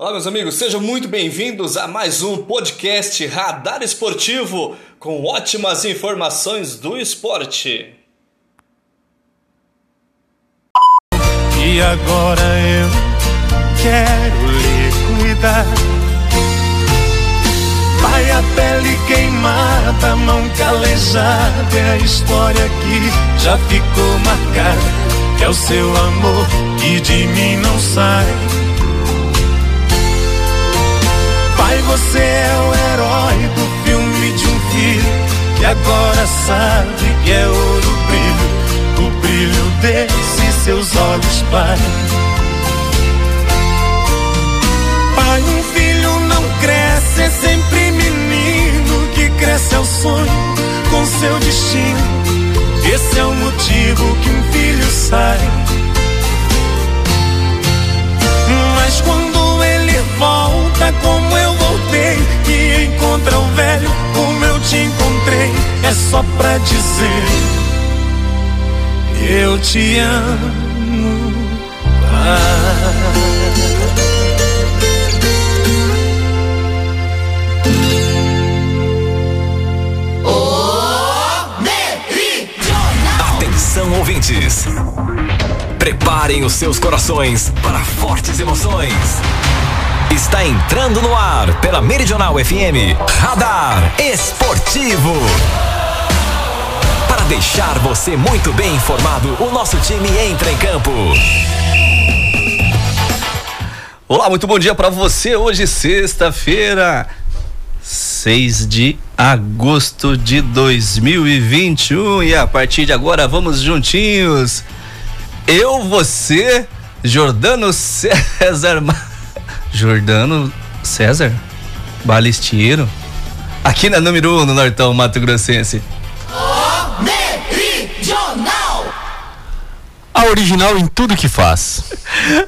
Olá, meus amigos, sejam muito bem-vindos a mais um podcast Radar Esportivo com ótimas informações do esporte. E agora eu quero lhe cuidar. Vai a pele queimada, mão calejada, é a história que já ficou marcada. É o seu amor que de mim não sai. Você é o herói do filme de um filho que agora sabe que é ouro brilho, o brilho desses seus olhos, pai. Pai, um filho não cresce, é sempre menino que cresce ao sonho com seu destino. Esse é o motivo que um filho sai. Mas quando ele volta como eu e encontra o velho como eu te encontrei, é só pra dizer eu te amo. Atenção ouvintes. Preparem os seus corações para fortes emoções. Está entrando no ar pela Meridional FM Radar Esportivo. Para deixar você muito bem informado, o nosso time entra em campo. Olá, muito bom dia para você. Hoje, sexta-feira, 6 de agosto de 2021. E a partir de agora, vamos juntinhos. Eu, você, Jordano César. Jordano César Balesteiro. Aqui na número 1 um, no Nortão Mato Grossense. A original em tudo que faz.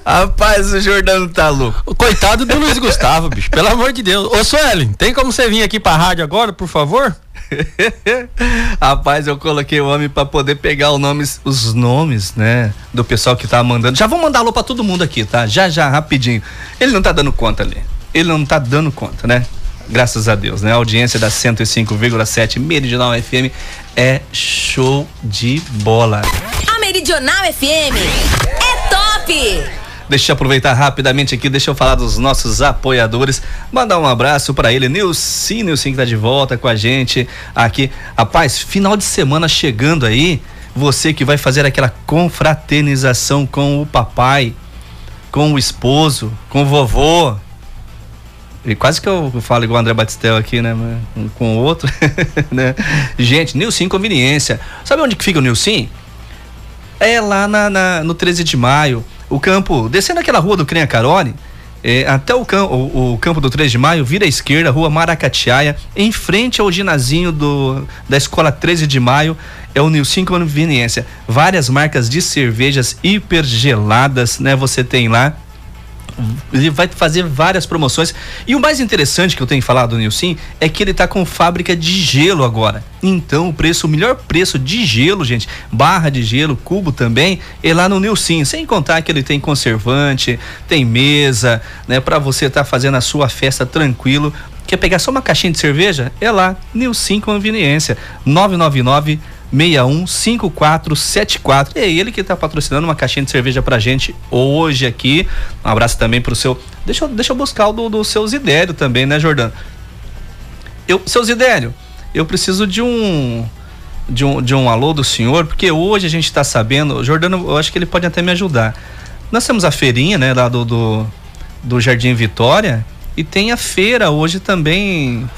Rapaz, o Jordano tá louco. Coitado do Luiz Gustavo, bicho. Pelo amor de Deus. Ô, Suelen, tem como você vir aqui pra rádio agora, por favor? Rapaz, eu coloquei o homem para poder pegar os nomes, os nomes, né, do pessoal que tá mandando. Já vou mandar alô para todo mundo aqui, tá? Já, já, rapidinho. Ele não tá dando conta ali. Ele não tá dando conta, né? Graças a Deus, né? A audiência da 105,7 Meridional FM é show de bola. Meridional FM é top! Deixa eu aproveitar rapidamente aqui, deixa eu falar dos nossos apoiadores. Mandar um abraço para ele, Nilson, Nilson que tá de volta com a gente aqui. Rapaz, final de semana chegando aí. Você que vai fazer aquela confraternização com o papai, com o esposo, com o vovô. E quase que eu falo igual o André Batistel aqui, né? Com o outro, né? Gente, Nilson Conveniência. Sabe onde que fica o Nilson? É lá na, na, no 13 de maio o campo, descendo aquela rua do Crenha Carone, é, até o, campo, o, o, campo do 3 de maio, vira à esquerda, rua Maracatiaia, em frente ao ginazinho do, da escola 13 de maio, é o Nilson Conveniência. Várias marcas de cervejas hipergeladas, né? Você tem lá ele vai fazer várias promoções. E o mais interessante que eu tenho falado do Nilson é que ele tá com fábrica de gelo agora. Então o preço, o melhor preço de gelo, gente, barra de gelo, cubo também, é lá no Nilson. Sem contar que ele tem conservante, tem mesa, né, para você estar tá fazendo a sua festa tranquilo. Quer pegar só uma caixinha de cerveja? É lá, Nilson Conveniência, 999 615474. É ele que está patrocinando uma caixinha de cerveja pra gente hoje aqui. Um abraço também pro seu. Deixa eu, deixa eu buscar o do, do seu Zidério também, né, Jordano? Eu, seu Zidério, eu preciso de um. De um, de um alô do senhor, porque hoje a gente está sabendo, Jordano, eu acho que ele pode até me ajudar. Nós temos a feirinha, né, lá do, do, do Jardim Vitória, e tem a feira hoje também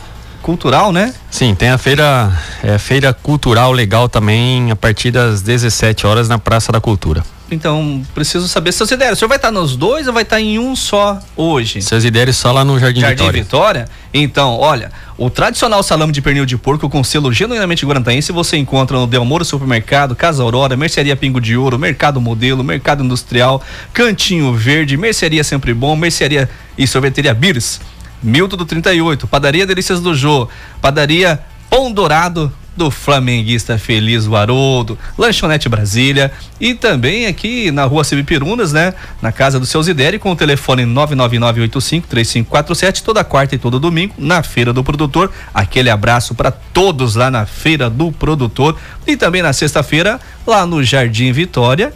cultural, né? Sim, tem a feira, é, feira cultural legal também a partir das 17 horas na Praça da Cultura. Então, preciso saber seus ideias. O senhor vai estar nos dois ou vai estar em um só hoje? Seus ideias só lá no Jardim, Jardim Vitória. Vitória? Então, olha, o tradicional salame de pernil de porco com selo genuinamente guarantaense você encontra no Delmoro Supermercado, Casa Aurora, Mercearia Pingo de Ouro, Mercado Modelo, Mercado Industrial, Cantinho Verde, Mercearia Sempre Bom, Mercearia e Sorveteria Beers. Milton do 38, Padaria Delícias do Jô, Padaria Pão Dourado do Flamenguista Feliz Haroldo, Lanchonete Brasília e também aqui na rua Cibipirunas, né? Na casa do seu Zidério com o telefone 999853547 toda quarta e todo domingo na Feira do Produtor. Aquele abraço para todos lá na Feira do Produtor e também na sexta-feira lá no Jardim Vitória,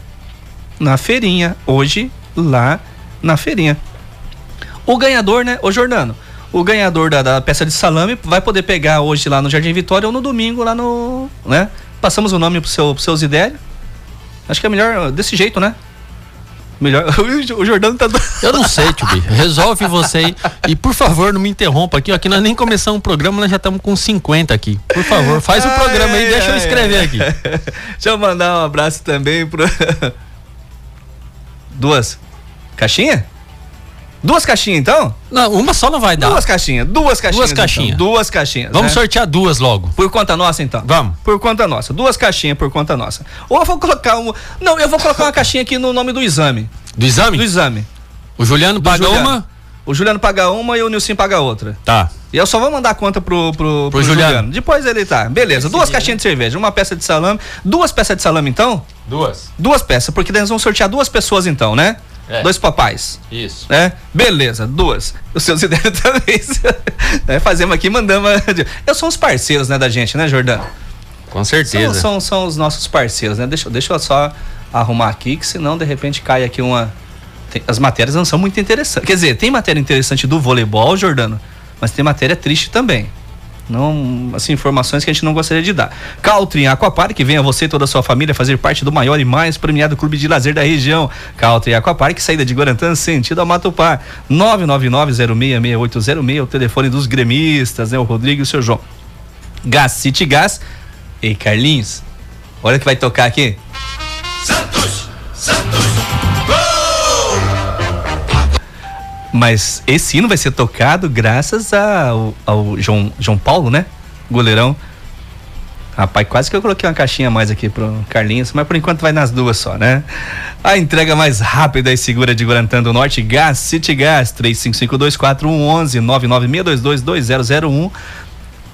na feirinha, hoje lá na feirinha. O ganhador, né, ô Jordano, o ganhador da, da, peça de salame vai poder pegar hoje lá no Jardim Vitória ou no domingo lá no, né? Passamos o nome pro seu, pro seu Zidélio. Acho que é melhor desse jeito, né? Melhor. O Jordano tá. Eu não sei, Tio B. Resolve você aí. E por favor, não me interrompa aqui. Aqui nós nem começamos o programa, nós já estamos com 50 aqui. Por favor, faz o programa aí, deixa eu escrever aqui. Deixa eu mandar um abraço também pro. Duas. Caixinha? Duas caixinhas, então? Não, uma só não vai dar. Duas caixinhas, duas caixinhas. Duas caixinhas. Então. Duas caixinhas. Vamos né? sortear duas logo. Por conta nossa, então? Vamos. Por conta nossa. Duas caixinhas por conta nossa. Ou eu vou colocar um. Não, eu vou colocar uma caixinha aqui no nome do exame. Do exame? Do exame. O Juliano paga Juliano. uma? O Juliano paga uma e o Nilson paga outra. Tá. E eu só vou mandar a conta pro, pro, pro, pro Juliano. Juliano. Depois ele tá. Beleza. Duas caixinhas de cerveja, uma peça de salame. Duas peças de salame, então? Duas. Duas peças, porque nós vamos sortear duas pessoas, então, né? É. Dois papais. Isso. Né? Beleza, duas. Os seus ideias também. né? Fazemos aqui, mandamos. Eu sou os parceiros, né, da gente, né, Jordão? Com certeza. São, são, são, os nossos parceiros, né? Deixa, deixa eu só arrumar aqui, que senão de repente cai aqui uma. Tem, as matérias não são muito interessantes. Quer dizer, tem matéria interessante do voleibol, Jordano, mas tem matéria triste também. Não, assim, informações que a gente não gostaria de dar. Caltrim Aquapark, venha você e toda a sua família fazer parte do maior e mais premiado clube de lazer da região. Caltrim Aquapark, saída de Guarantã, sentido a Matupá. 999-066806, o telefone dos gremistas, né? O Rodrigo e o seu João. Gás City Gás. Ei, Carlinhos, olha que vai tocar aqui. Mas esse hino vai ser tocado graças ao, ao João, João Paulo, né? Goleirão. Rapaz, quase que eu coloquei uma caixinha a mais aqui pro Carlinhos, mas por enquanto vai nas duas só, né? A entrega mais rápida e segura de Guarantã do Norte, Gás City Gás, 35524111 996222001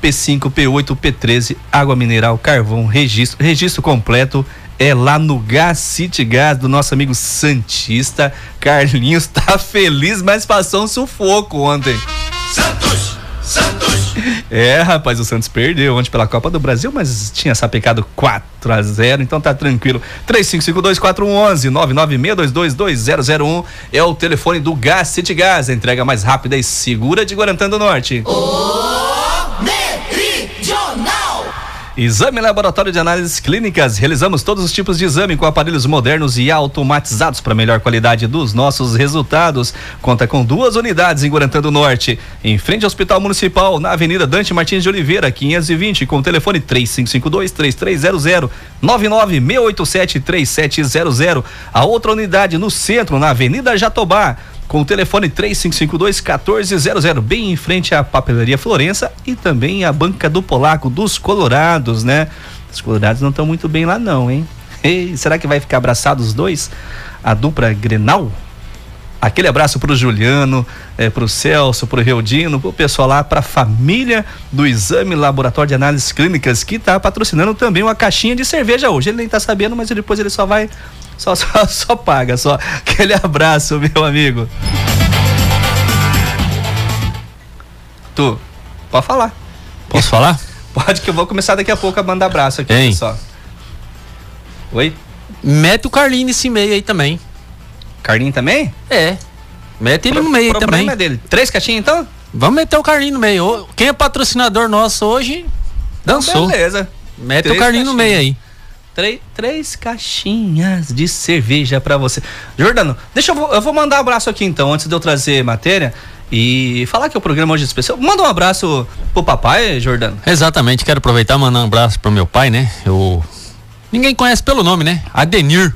P5, P8, P13, água mineral, carvão, registro, registro completo é lá no Gas City Gas do nosso amigo Santista. Carlinhos tá feliz, mas passou um sufoco ontem. Santos! Santos! É, rapaz, o Santos perdeu ontem pela Copa do Brasil, mas tinha sapecado 4 a 0 então tá tranquilo. 35524111 996222001 é o telefone do Gas City Gas, a entrega mais rápida e segura de Guarantã do Norte. Oh, Exame Laboratório de Análises Clínicas. Realizamos todos os tipos de exame com aparelhos modernos e automatizados para melhor qualidade dos nossos resultados. Conta com duas unidades em Guarantã do Norte. Em frente ao Hospital Municipal, na Avenida Dante Martins de Oliveira, 520, com o telefone 3552-3300, 99687-3700. A outra unidade no centro, na Avenida Jatobá com o telefone 3552 1400, bem em frente à Papelaria Florença e também a Banca do Polaco dos Colorados, né? Os Colorados não estão muito bem lá não, hein? Ei, será que vai ficar abraçados os dois? A dupla Grenal? Aquele abraço pro Juliano, é, pro Celso, pro Reudino, pro pessoal lá, pra família do Exame Laboratório de Análises Clínicas, que tá patrocinando também uma caixinha de cerveja hoje. Ele nem tá sabendo, mas depois ele só vai só, só, só paga, só. Aquele abraço, meu amigo. Tu, pode falar. Posso falar? Pode que eu vou começar daqui a pouco a mandar abraço aqui, hein? só. Oi? Mete o Carlinho nesse meio aí também. Carlinho também? É. Mete ele Pro, no meio aí também. É dele. Três caixinhas então? Vamos meter o Carlinho no meio. Quem é patrocinador nosso hoje, dançou. beleza. Mete Três o Carlinho caixinhas. no meio aí. Três, três caixinhas de cerveja para você. Jordano, deixa eu, eu vou mandar um abraço aqui então, antes de eu trazer matéria e falar que o programa hoje é especial. Manda um abraço pro papai, Jordano. Exatamente, quero aproveitar e mandar um abraço pro meu pai, né? Eu ninguém conhece pelo nome, né? Adenir.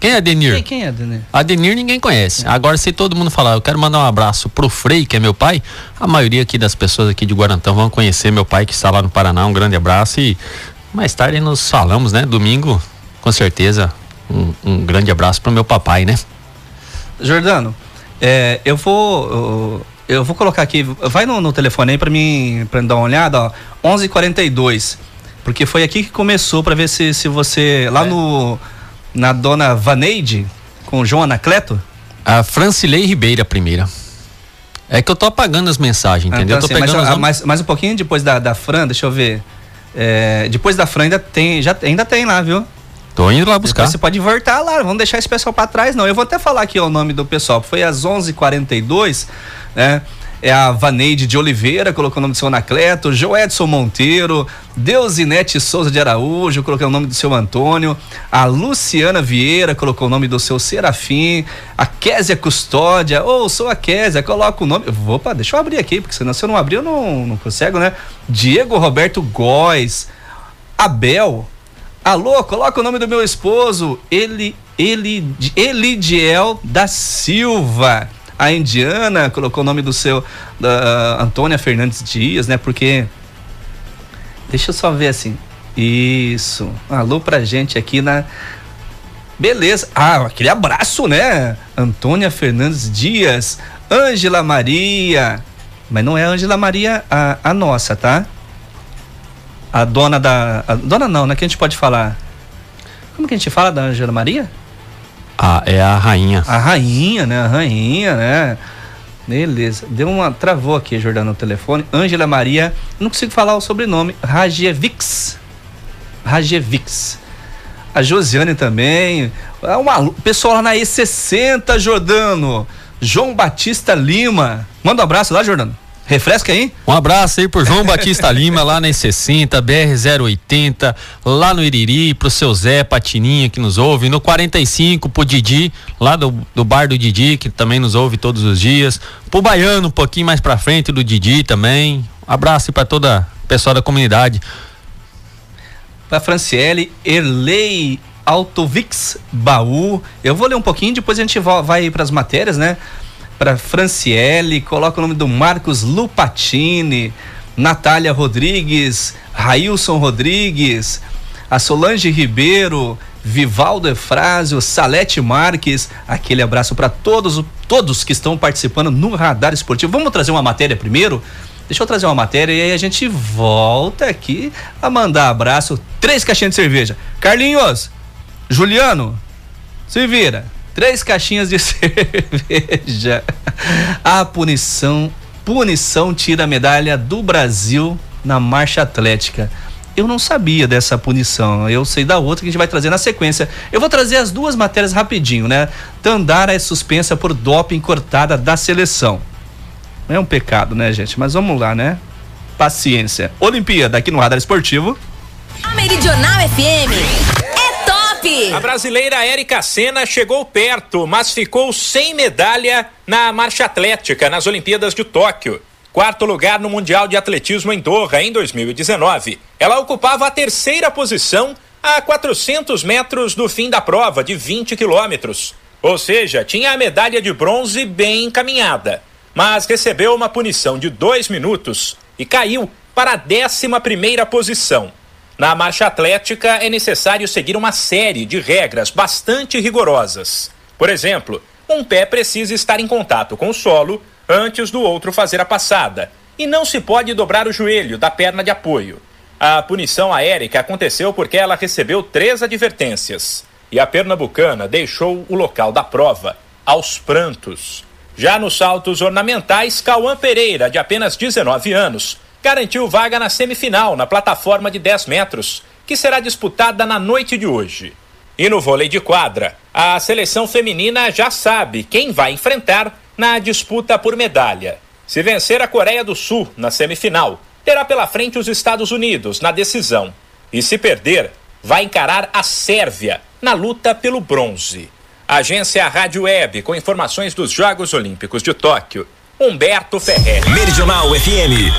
Quem é Adenir? Quem, quem é Adenir? Adenir ninguém conhece. É. Agora, se todo mundo falar, eu quero mandar um abraço pro Frei, que é meu pai, a maioria aqui das pessoas aqui de Guarantão vão conhecer meu pai que está lá no Paraná. Um grande abraço e mais tarde nos falamos, né? Domingo, com certeza. Um, um grande abraço pro meu papai, né? Jordano, é, eu vou. Eu, vou colocar aqui. Vai no, no telefone aí para mim, pra dar uma olhada, ó. 11:42. Porque foi aqui que começou para ver se, se você. Lá é. no. Na dona Vaneide, com o João Anacleto? A Francilei Ribeira, primeira. É que eu tô apagando as mensagens, entendeu? Então, assim, mas, mais, mais um pouquinho depois da, da Fran, deixa eu ver. É, depois da Fran ainda tem, já, ainda tem lá, viu? Tô indo lá buscar. Depois você pode voltar lá, vamos deixar esse pessoal para trás, não. Eu vou até falar aqui o nome do pessoal. Foi às 11:42, né? É a Vaneide de Oliveira, colocou o nome do seu Anacleto, Joedson Monteiro, Deusinete Souza de Araújo, colocou o nome do seu Antônio, a Luciana Vieira, colocou o nome do seu Serafim, a Késia Custódia, ou oh, sou a Késia, coloca o nome, opa, deixa eu abrir aqui, porque senão se eu não abrir eu não, não consigo, né? Diego Roberto Góes, Abel, alô, coloca o nome do meu esposo, ele, ele, Elidiel da Silva, a Indiana colocou o nome do seu da Antônia Fernandes Dias, né? Porque deixa eu só ver assim. Isso. Alô pra gente aqui na Beleza. Ah, aquele abraço, né? Antônia Fernandes Dias, Ângela Maria. Mas não é Ângela Maria a, a nossa, tá? A dona da. A dona não, né? Que a gente pode falar. Como que a gente fala da Ângela Maria? Ah, é a rainha. A rainha, né? A rainha, né? Beleza. Deu uma. Travou aqui, Jordano, no telefone. Ângela Maria. Não consigo falar o sobrenome. Rajevics. Rajevics. A Josiane também. É uma, pessoal lá na E60, Jordano. João Batista Lima. Manda um abraço lá, Jordano. Refresca aí. Um abraço aí pro João Batista Lima, lá na 60 BR-080, lá no Iriri, pro seu Zé Patininha que nos ouve, no 45 pro Didi, lá do, do bar do Didi, que também nos ouve todos os dias, pro Baiano, um pouquinho mais pra frente do Didi também. Um abraço para toda a pessoal da comunidade. Pra Franciele, Erlei Autovix Baú. Eu vou ler um pouquinho, depois a gente vai para as matérias, né? Para Franciele, coloca o nome do Marcos Lupatini, Natália Rodrigues, Railson Rodrigues, a Solange Ribeiro, Vivaldo Efrásio, Salete Marques, aquele abraço para todos, todos que estão participando no Radar Esportivo. Vamos trazer uma matéria primeiro? Deixa eu trazer uma matéria e aí a gente volta aqui a mandar abraço. Três caixinhas de cerveja. Carlinhos, Juliano, se vira. Três caixinhas de cerveja. A punição, punição tira a medalha do Brasil na marcha atlética. Eu não sabia dessa punição. Eu sei da outra que a gente vai trazer na sequência. Eu vou trazer as duas matérias rapidinho, né? Tandara é suspensa por doping cortada da seleção. É um pecado, né, gente? Mas vamos lá, né? Paciência. Olimpíada aqui no Radar Esportivo. A Meridional FM a brasileira Érica Senna chegou perto, mas ficou sem medalha na marcha atlética nas Olimpíadas de Tóquio. Quarto lugar no Mundial de Atletismo em Doha em 2019. Ela ocupava a terceira posição a 400 metros do fim da prova de 20 quilômetros. Ou seja, tinha a medalha de bronze bem encaminhada. Mas recebeu uma punição de dois minutos e caiu para a décima primeira posição. Na marcha atlética é necessário seguir uma série de regras bastante rigorosas. Por exemplo, um pé precisa estar em contato com o solo antes do outro fazer a passada, e não se pode dobrar o joelho da perna de apoio. A punição a Érica aconteceu porque ela recebeu três advertências e a pernambucana deixou o local da prova aos prantos. Já nos saltos ornamentais, Cauã Pereira, de apenas 19 anos, garantiu vaga na semifinal na plataforma de 10 metros, que será disputada na noite de hoje. E no vôlei de quadra, a seleção feminina já sabe quem vai enfrentar na disputa por medalha. Se vencer a Coreia do Sul na semifinal, terá pela frente os Estados Unidos na decisão. E se perder, vai encarar a Sérvia na luta pelo bronze. Agência Rádio Web com informações dos Jogos Olímpicos de Tóquio. Humberto Ferrer. Meridional FM.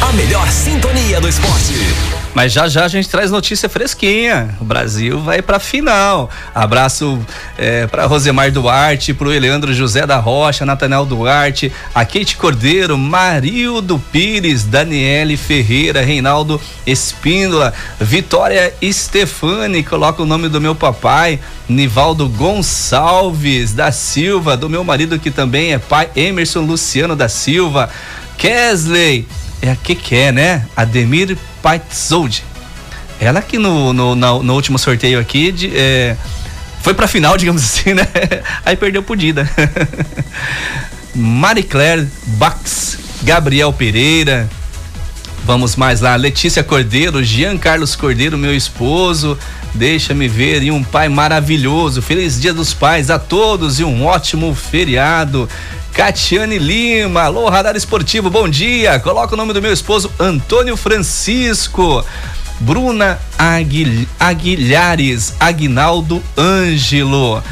A melhor sintonia do esporte. Mas já já a gente traz notícia fresquinha. O Brasil vai pra final. Abraço é, para Rosemar Duarte, pro Eleandro José da Rocha, Natanel Duarte, a Kate Cordeiro, Marildo Pires, Daniele Ferreira, Reinaldo Espíndola, Vitória Stefani, coloca o nome do meu papai, Nivaldo Gonçalves da Silva, do meu marido que também é pai, Emerson Luciano da Silva, Kesley, é a que que é, né? Ademir Paitzold. Ela que no, no, no, último sorteio aqui de, é, foi pra final, digamos assim, né? Aí perdeu pro Dida. Claire Bax, Gabriel Pereira, Vamos mais lá, Letícia Cordeiro, Jean Carlos Cordeiro, meu esposo, deixa-me ver, e um pai maravilhoso. Feliz Dia dos Pais a todos e um ótimo feriado. Catiane Lima, alô Radar Esportivo, bom dia. Coloca o nome do meu esposo Antônio Francisco. Bruna Aguil, Aguilhares, Aguinaldo Ângelo.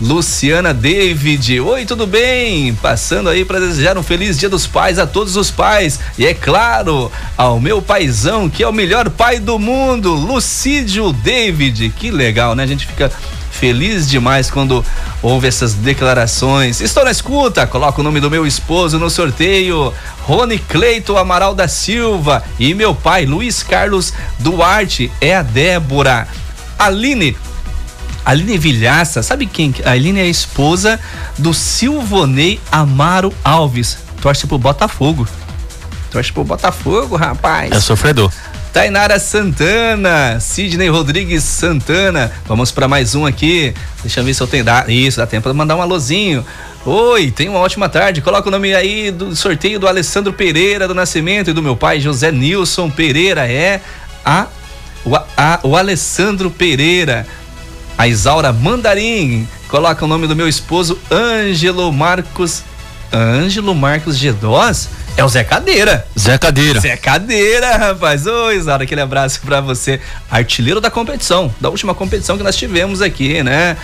Luciana David, oi, tudo bem? Passando aí para desejar um feliz Dia dos Pais a todos os pais e é claro, ao meu paizão que é o melhor pai do mundo, Lucídio David. Que legal, né? A gente fica feliz demais quando ouve essas declarações. Estou na escuta, coloca o nome do meu esposo no sorteio. Rony Cleito Amaral da Silva e meu pai Luiz Carlos Duarte é a Débora. Aline Aline Vilhaça, sabe quem? A Aline é a esposa do Silvonei Amaro Alves. Torce pro Botafogo. Torce pro Botafogo, rapaz. É sofredor. Tainara Santana, Sidney Rodrigues Santana. Vamos para mais um aqui. Deixa eu ver se eu tenho. Dá, isso, dá tempo para mandar um alôzinho. Oi, tenha uma ótima tarde. Coloca o nome aí do sorteio do Alessandro Pereira do Nascimento e do meu pai José Nilson Pereira. É a, o, a, o Alessandro Pereira. A Isaura Mandarim coloca o nome do meu esposo, Ângelo Marcos. Ângelo Marcos Gedós? É o Zé Cadeira. Zé Cadeira. Zé Cadeira, rapaz. Oi, Isaura, aquele abraço para você. Artilheiro da competição, da última competição que nós tivemos aqui, né?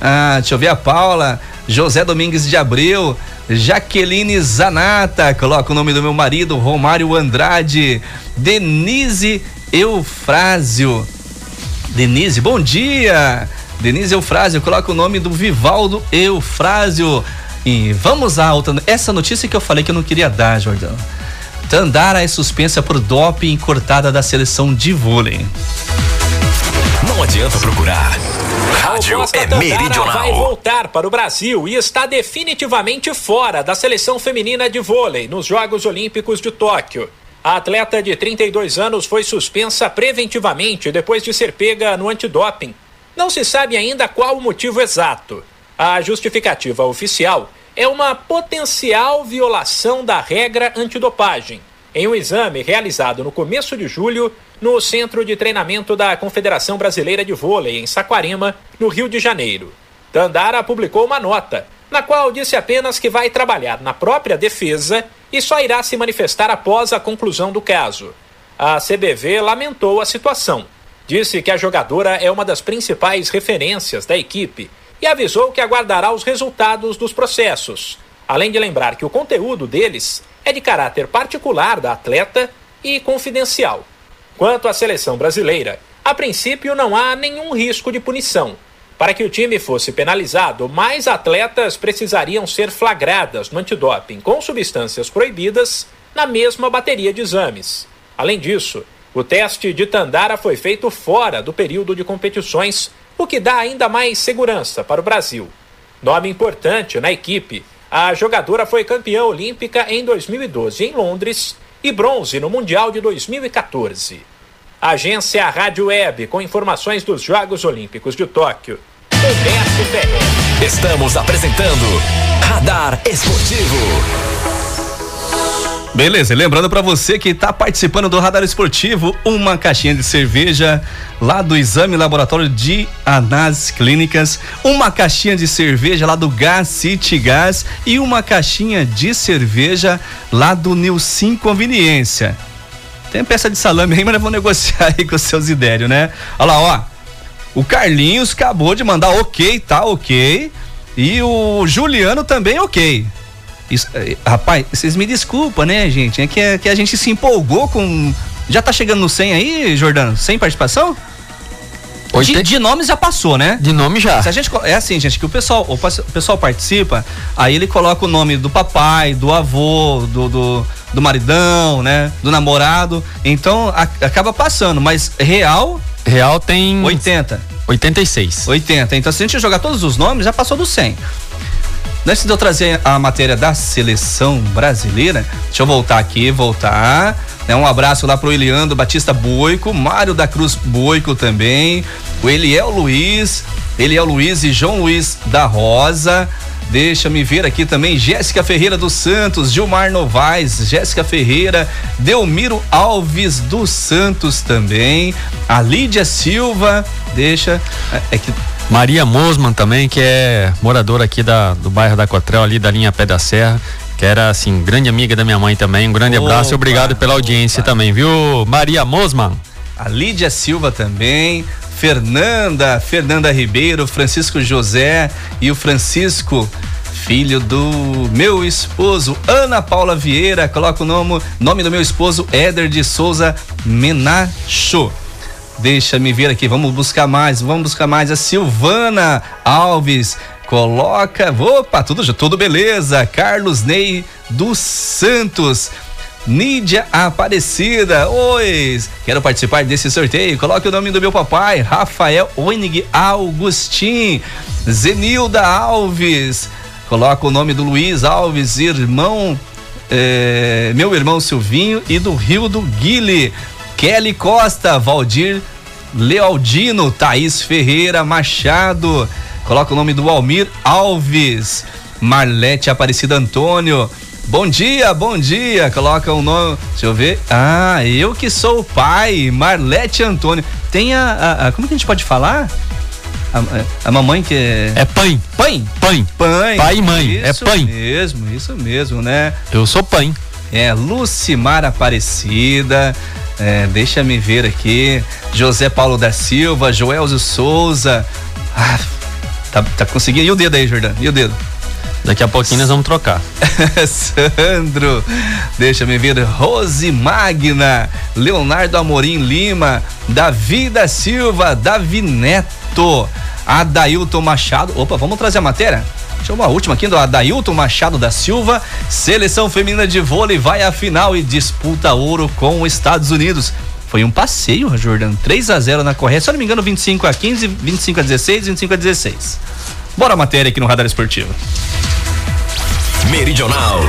Ah, deixa eu ver a Paula, José Domingues de Abreu, Jaqueline Zanata, coloca o nome do meu marido, Romário Andrade, Denise Eufrásio. Denise, bom dia! Denise Eufrásio, coloca o nome do Vivaldo Eufrásio. E vamos à outra. Essa notícia que eu falei que eu não queria dar, Jordão. Tandara é suspensa por doping cortada da seleção de vôlei. Não adianta procurar. Rádio é Meridional. vai voltar para o Brasil e está definitivamente fora da seleção feminina de vôlei nos Jogos Olímpicos de Tóquio. A atleta de 32 anos foi suspensa preventivamente depois de ser pega no antidoping não se sabe ainda qual o motivo exato. A justificativa oficial é uma potencial violação da regra antidopagem, em um exame realizado no começo de julho no Centro de Treinamento da Confederação Brasileira de Vôlei, em Saquarema, no Rio de Janeiro. Tandara publicou uma nota, na qual disse apenas que vai trabalhar na própria defesa e só irá se manifestar após a conclusão do caso. A CBV lamentou a situação Disse que a jogadora é uma das principais referências da equipe e avisou que aguardará os resultados dos processos, além de lembrar que o conteúdo deles é de caráter particular da atleta e confidencial. Quanto à seleção brasileira, a princípio não há nenhum risco de punição. Para que o time fosse penalizado, mais atletas precisariam ser flagradas no antidoping com substâncias proibidas na mesma bateria de exames. Além disso, o teste de Tandara foi feito fora do período de competições, o que dá ainda mais segurança para o Brasil. Nome importante na equipe, a jogadora foi campeã olímpica em 2012 em Londres e bronze no Mundial de 2014. Agência Rádio Web com informações dos Jogos Olímpicos de Tóquio. Estamos apresentando Radar Esportivo. Beleza, lembrando para você que está participando do Radar Esportivo, uma caixinha de cerveja lá do Exame Laboratório de Análises Clínicas, uma caixinha de cerveja lá do Gas City e uma caixinha de cerveja lá do Nilsim Conveniência. Tem peça de salame aí, mas eu vou negociar aí com o seu Zidério, né? Olha lá, ó. O Carlinhos acabou de mandar ok, tá ok. E o Juliano também ok. Isso, eh, rapaz, vocês me desculpa, né, gente? É que, é que a gente se empolgou com. Já tá chegando no 100 aí, Jordano? 100 participação? De, de nome já passou, né? De nome já. Se a gente, é assim, gente, que o pessoal, o pessoal participa, aí ele coloca o nome do papai, do avô, do, do, do maridão, né? Do namorado. Então a, acaba passando, mas real. Real tem. 80. 86. 80. Então se a gente jogar todos os nomes, já passou do 100. Antes de eu trazer a matéria da seleção brasileira, deixa eu voltar aqui, voltar. Né? Um abraço lá pro Eliandro Batista Boico, Mário da Cruz Boico também, o Eliel Luiz, Eliel Luiz e João Luiz da Rosa. Deixa-me ver aqui também Jéssica Ferreira dos Santos, Gilmar Novaes, Jéssica Ferreira, Delmiro Alves dos Santos também, a Lídia Silva, deixa, é, é que Maria Mosman também, que é moradora aqui da, do bairro da Cotrel, ali da linha Pé da Serra, que era assim, grande amiga da minha mãe também. Um grande opa, abraço e obrigado pela audiência opa. também, viu? Maria Mosman. A Lídia Silva também, Fernanda, Fernanda Ribeiro, Francisco José e o Francisco filho do meu esposo, Ana Paula Vieira. Coloca o nome, nome do meu esposo, Éder de Souza Menacho. Deixa-me ver aqui, vamos buscar mais, vamos buscar mais. A Silvana Alves coloca. Opa, tudo, tudo beleza. Carlos Ney dos Santos. Nídia Aparecida, oi, quero participar desse sorteio. Coloque o nome do meu papai, Rafael Oenig Augustin, Zenilda Alves. Coloca o nome do Luiz Alves, irmão, é, meu irmão Silvinho e do Rio do Guile. Kelly Costa, Valdir Lealdino, Thaís Ferreira Machado. Coloca o nome do Almir Alves. Marlete Aparecida Antônio. Bom dia, bom dia. Coloca o nome. Deixa eu ver. Ah, eu que sou o pai, Marlete Antônio. Tem a, a, a como que a gente pode falar? A, a, mamãe que é. É pai. Pai? Pai. Pai. Pai e mãe. É isso é pai. mesmo, isso mesmo, né? Eu sou pai. É, Lucimar Aparecida. É, deixa me ver aqui. José Paulo da Silva, Joelzo Souza. Ah, tá, tá conseguindo. E o dedo aí, Jordão? E o dedo? Daqui a pouquinho nós vamos trocar. Sandro, deixa me ver. Rose Magna, Leonardo Amorim Lima, Davi da Silva, Davi Neto, Adailton Machado. Opa, vamos trazer a matéria? Deixa uma última aqui do Adailton Machado da Silva. Seleção feminina de vôlei vai à final e disputa ouro com os Estados Unidos. Foi um passeio, Jordan. 3 a 0 na correia. Se eu não me engano, 25 a 15, 25 a 16, 25 a 16. Bora a matéria aqui no Radar Esportivo. Meridional.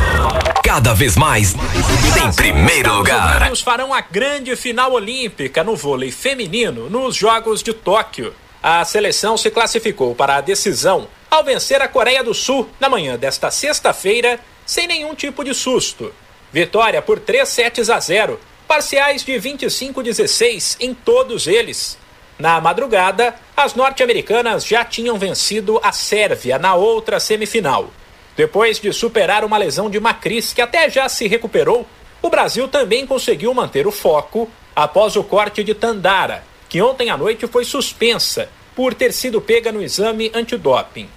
Cada vez mais em primeiro lugar. Os farão a grande final olímpica no vôlei feminino nos Jogos de Tóquio. A seleção se classificou para a decisão ao vencer a Coreia do Sul na manhã desta sexta-feira, sem nenhum tipo de susto. Vitória por 3 sets a 0, parciais de 25-16 em todos eles. Na madrugada, as norte-americanas já tinham vencido a Sérvia na outra semifinal. Depois de superar uma lesão de Macris, que até já se recuperou, o Brasil também conseguiu manter o foco após o corte de Tandara, que ontem à noite foi suspensa por ter sido pega no exame antidoping.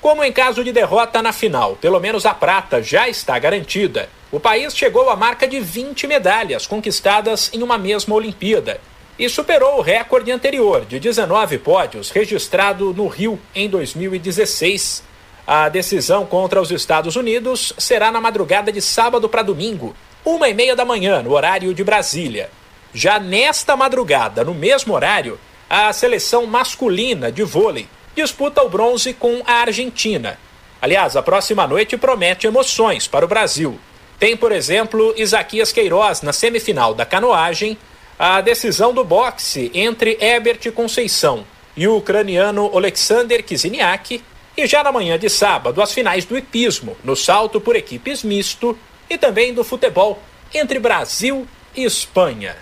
Como em caso de derrota na final, pelo menos a prata já está garantida, o país chegou à marca de 20 medalhas conquistadas em uma mesma Olimpíada e superou o recorde anterior de 19 pódios registrado no Rio em 2016. A decisão contra os Estados Unidos será na madrugada de sábado para domingo, uma e meia da manhã, no horário de Brasília. Já nesta madrugada, no mesmo horário, a seleção masculina de vôlei disputa o bronze com a Argentina. Aliás, a próxima noite promete emoções para o Brasil. Tem, por exemplo, Isaquias Queiroz na semifinal da canoagem, a decisão do boxe entre Herbert Conceição e o ucraniano Alexander Kiziniak, e já na manhã de sábado as finais do hipismo, no salto por equipes misto e também do futebol entre Brasil e Espanha.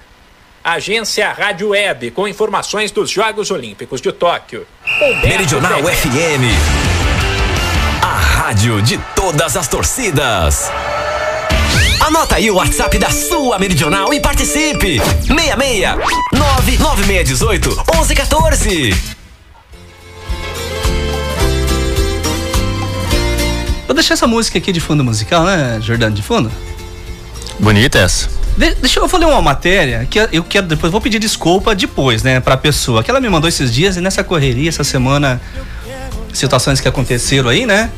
Agência Rádio Web, com informações dos Jogos Olímpicos de Tóquio. Meridional FM. A rádio de todas as torcidas. Anota aí o WhatsApp da sua Meridional e participe. 66 99618 1114. Vou deixar essa música aqui de fundo musical, né, Jordano, de fundo? Bonita essa. De, deixa eu vou ler uma matéria que eu quero depois, vou pedir desculpa depois, né, pra pessoa. Que ela me mandou esses dias e nessa correria, essa semana, situações que aconteceram aí, né?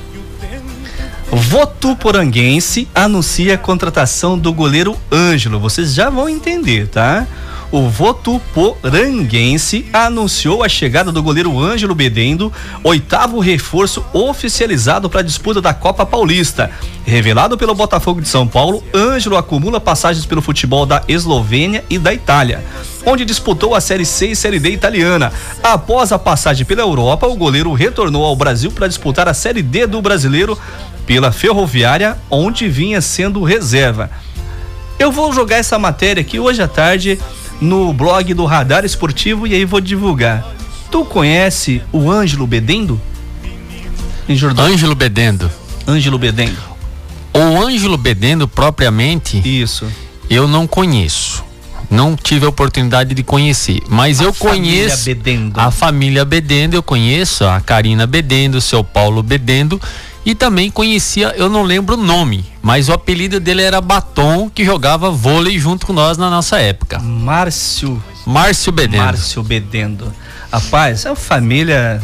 Votuporanguense anuncia a contratação do goleiro Ângelo. Vocês já vão entender, tá? O Votuporanguense anunciou a chegada do goleiro Ângelo Bedendo, oitavo reforço oficializado para a disputa da Copa Paulista. Revelado pelo Botafogo de São Paulo, Ângelo acumula passagens pelo futebol da Eslovênia e da Itália, onde disputou a Série C e Série D italiana. Após a passagem pela Europa, o goleiro retornou ao Brasil para disputar a Série D do Brasileiro pela Ferroviária, onde vinha sendo reserva. Eu vou jogar essa matéria aqui hoje à tarde no blog do Radar Esportivo e aí vou divulgar. Tu conhece o Ângelo Bedendo? Ângelo Bedendo. Ângelo Bedendo. O Ângelo Bedendo propriamente. Isso. Eu não conheço. Não tive a oportunidade de conhecer, mas a eu conheço Bedendo. a família Bedendo, eu conheço a Karina Bedendo, o seu Paulo Bedendo e também conhecia, eu não lembro o nome, mas o apelido dele era Batom, que jogava vôlei junto com nós na nossa época. Márcio. Márcio Bedendo. Márcio Bedendo. Rapaz, é uma família.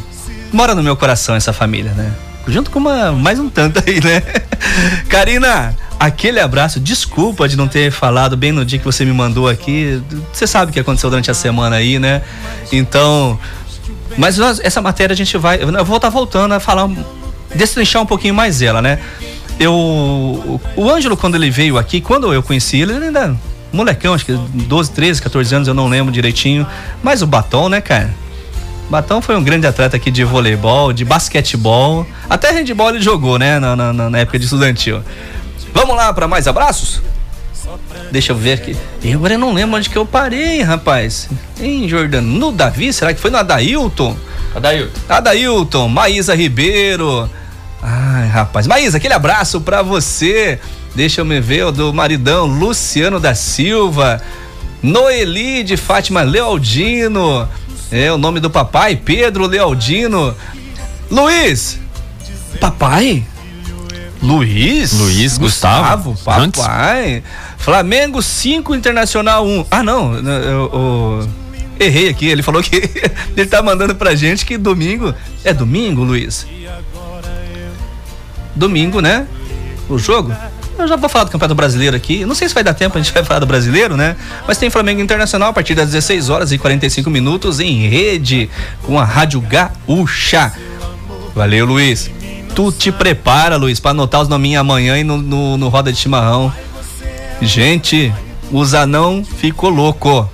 Mora no meu coração essa família, né? Junto com uma, mais um tanto aí, né? Karina, aquele abraço. Desculpa de não ter falado bem no dia que você me mandou aqui. Você sabe o que aconteceu durante a semana aí, né? Então. Mas nós, essa matéria a gente vai. Eu vou estar voltando a falar destrinchar um pouquinho mais ela, né? Eu. O Ângelo, quando ele veio aqui, quando eu conheci ele, ele ainda. Molecão, acho que 12, 13, 14 anos, eu não lembro direitinho. Mas o Batom, né, cara? Batão foi um grande atleta aqui de voleibol, de basquetebol. Até handball ele jogou, né? Na, na, na época de estudantil. Vamos lá para mais abraços? Deixa eu ver aqui. E agora eu não lembro onde que eu parei, rapaz. Em Jordano. No Davi? Será que foi no Adailton? Adailton. Adailton, Maísa Ribeiro. Ai, rapaz. Maísa, aquele abraço pra você. Deixa eu me ver, o do maridão Luciano da Silva. Noeli de Fátima Lealdino. É o nome do papai, Pedro Lealdino. Luiz. Papai? Luiz? Luiz Gustavo, Gustavo papai. Flamengo 5, Internacional 1. Um. Ah, não. O, errei aqui. Ele falou que ele tá mandando pra gente que domingo. É domingo, Luiz? Domingo, né? O jogo? Eu já vou falar do Campeonato Brasileiro aqui. Não sei se vai dar tempo, a gente vai falar do brasileiro, né? Mas tem Flamengo Internacional a partir das 16 horas e 45 minutos em rede com a Rádio Gaúcha. Valeu, Luiz. Tu te prepara, Luiz, para anotar os nominhos amanhã e no, no, no Roda de Chimarrão. Gente, o Zanão ficou louco.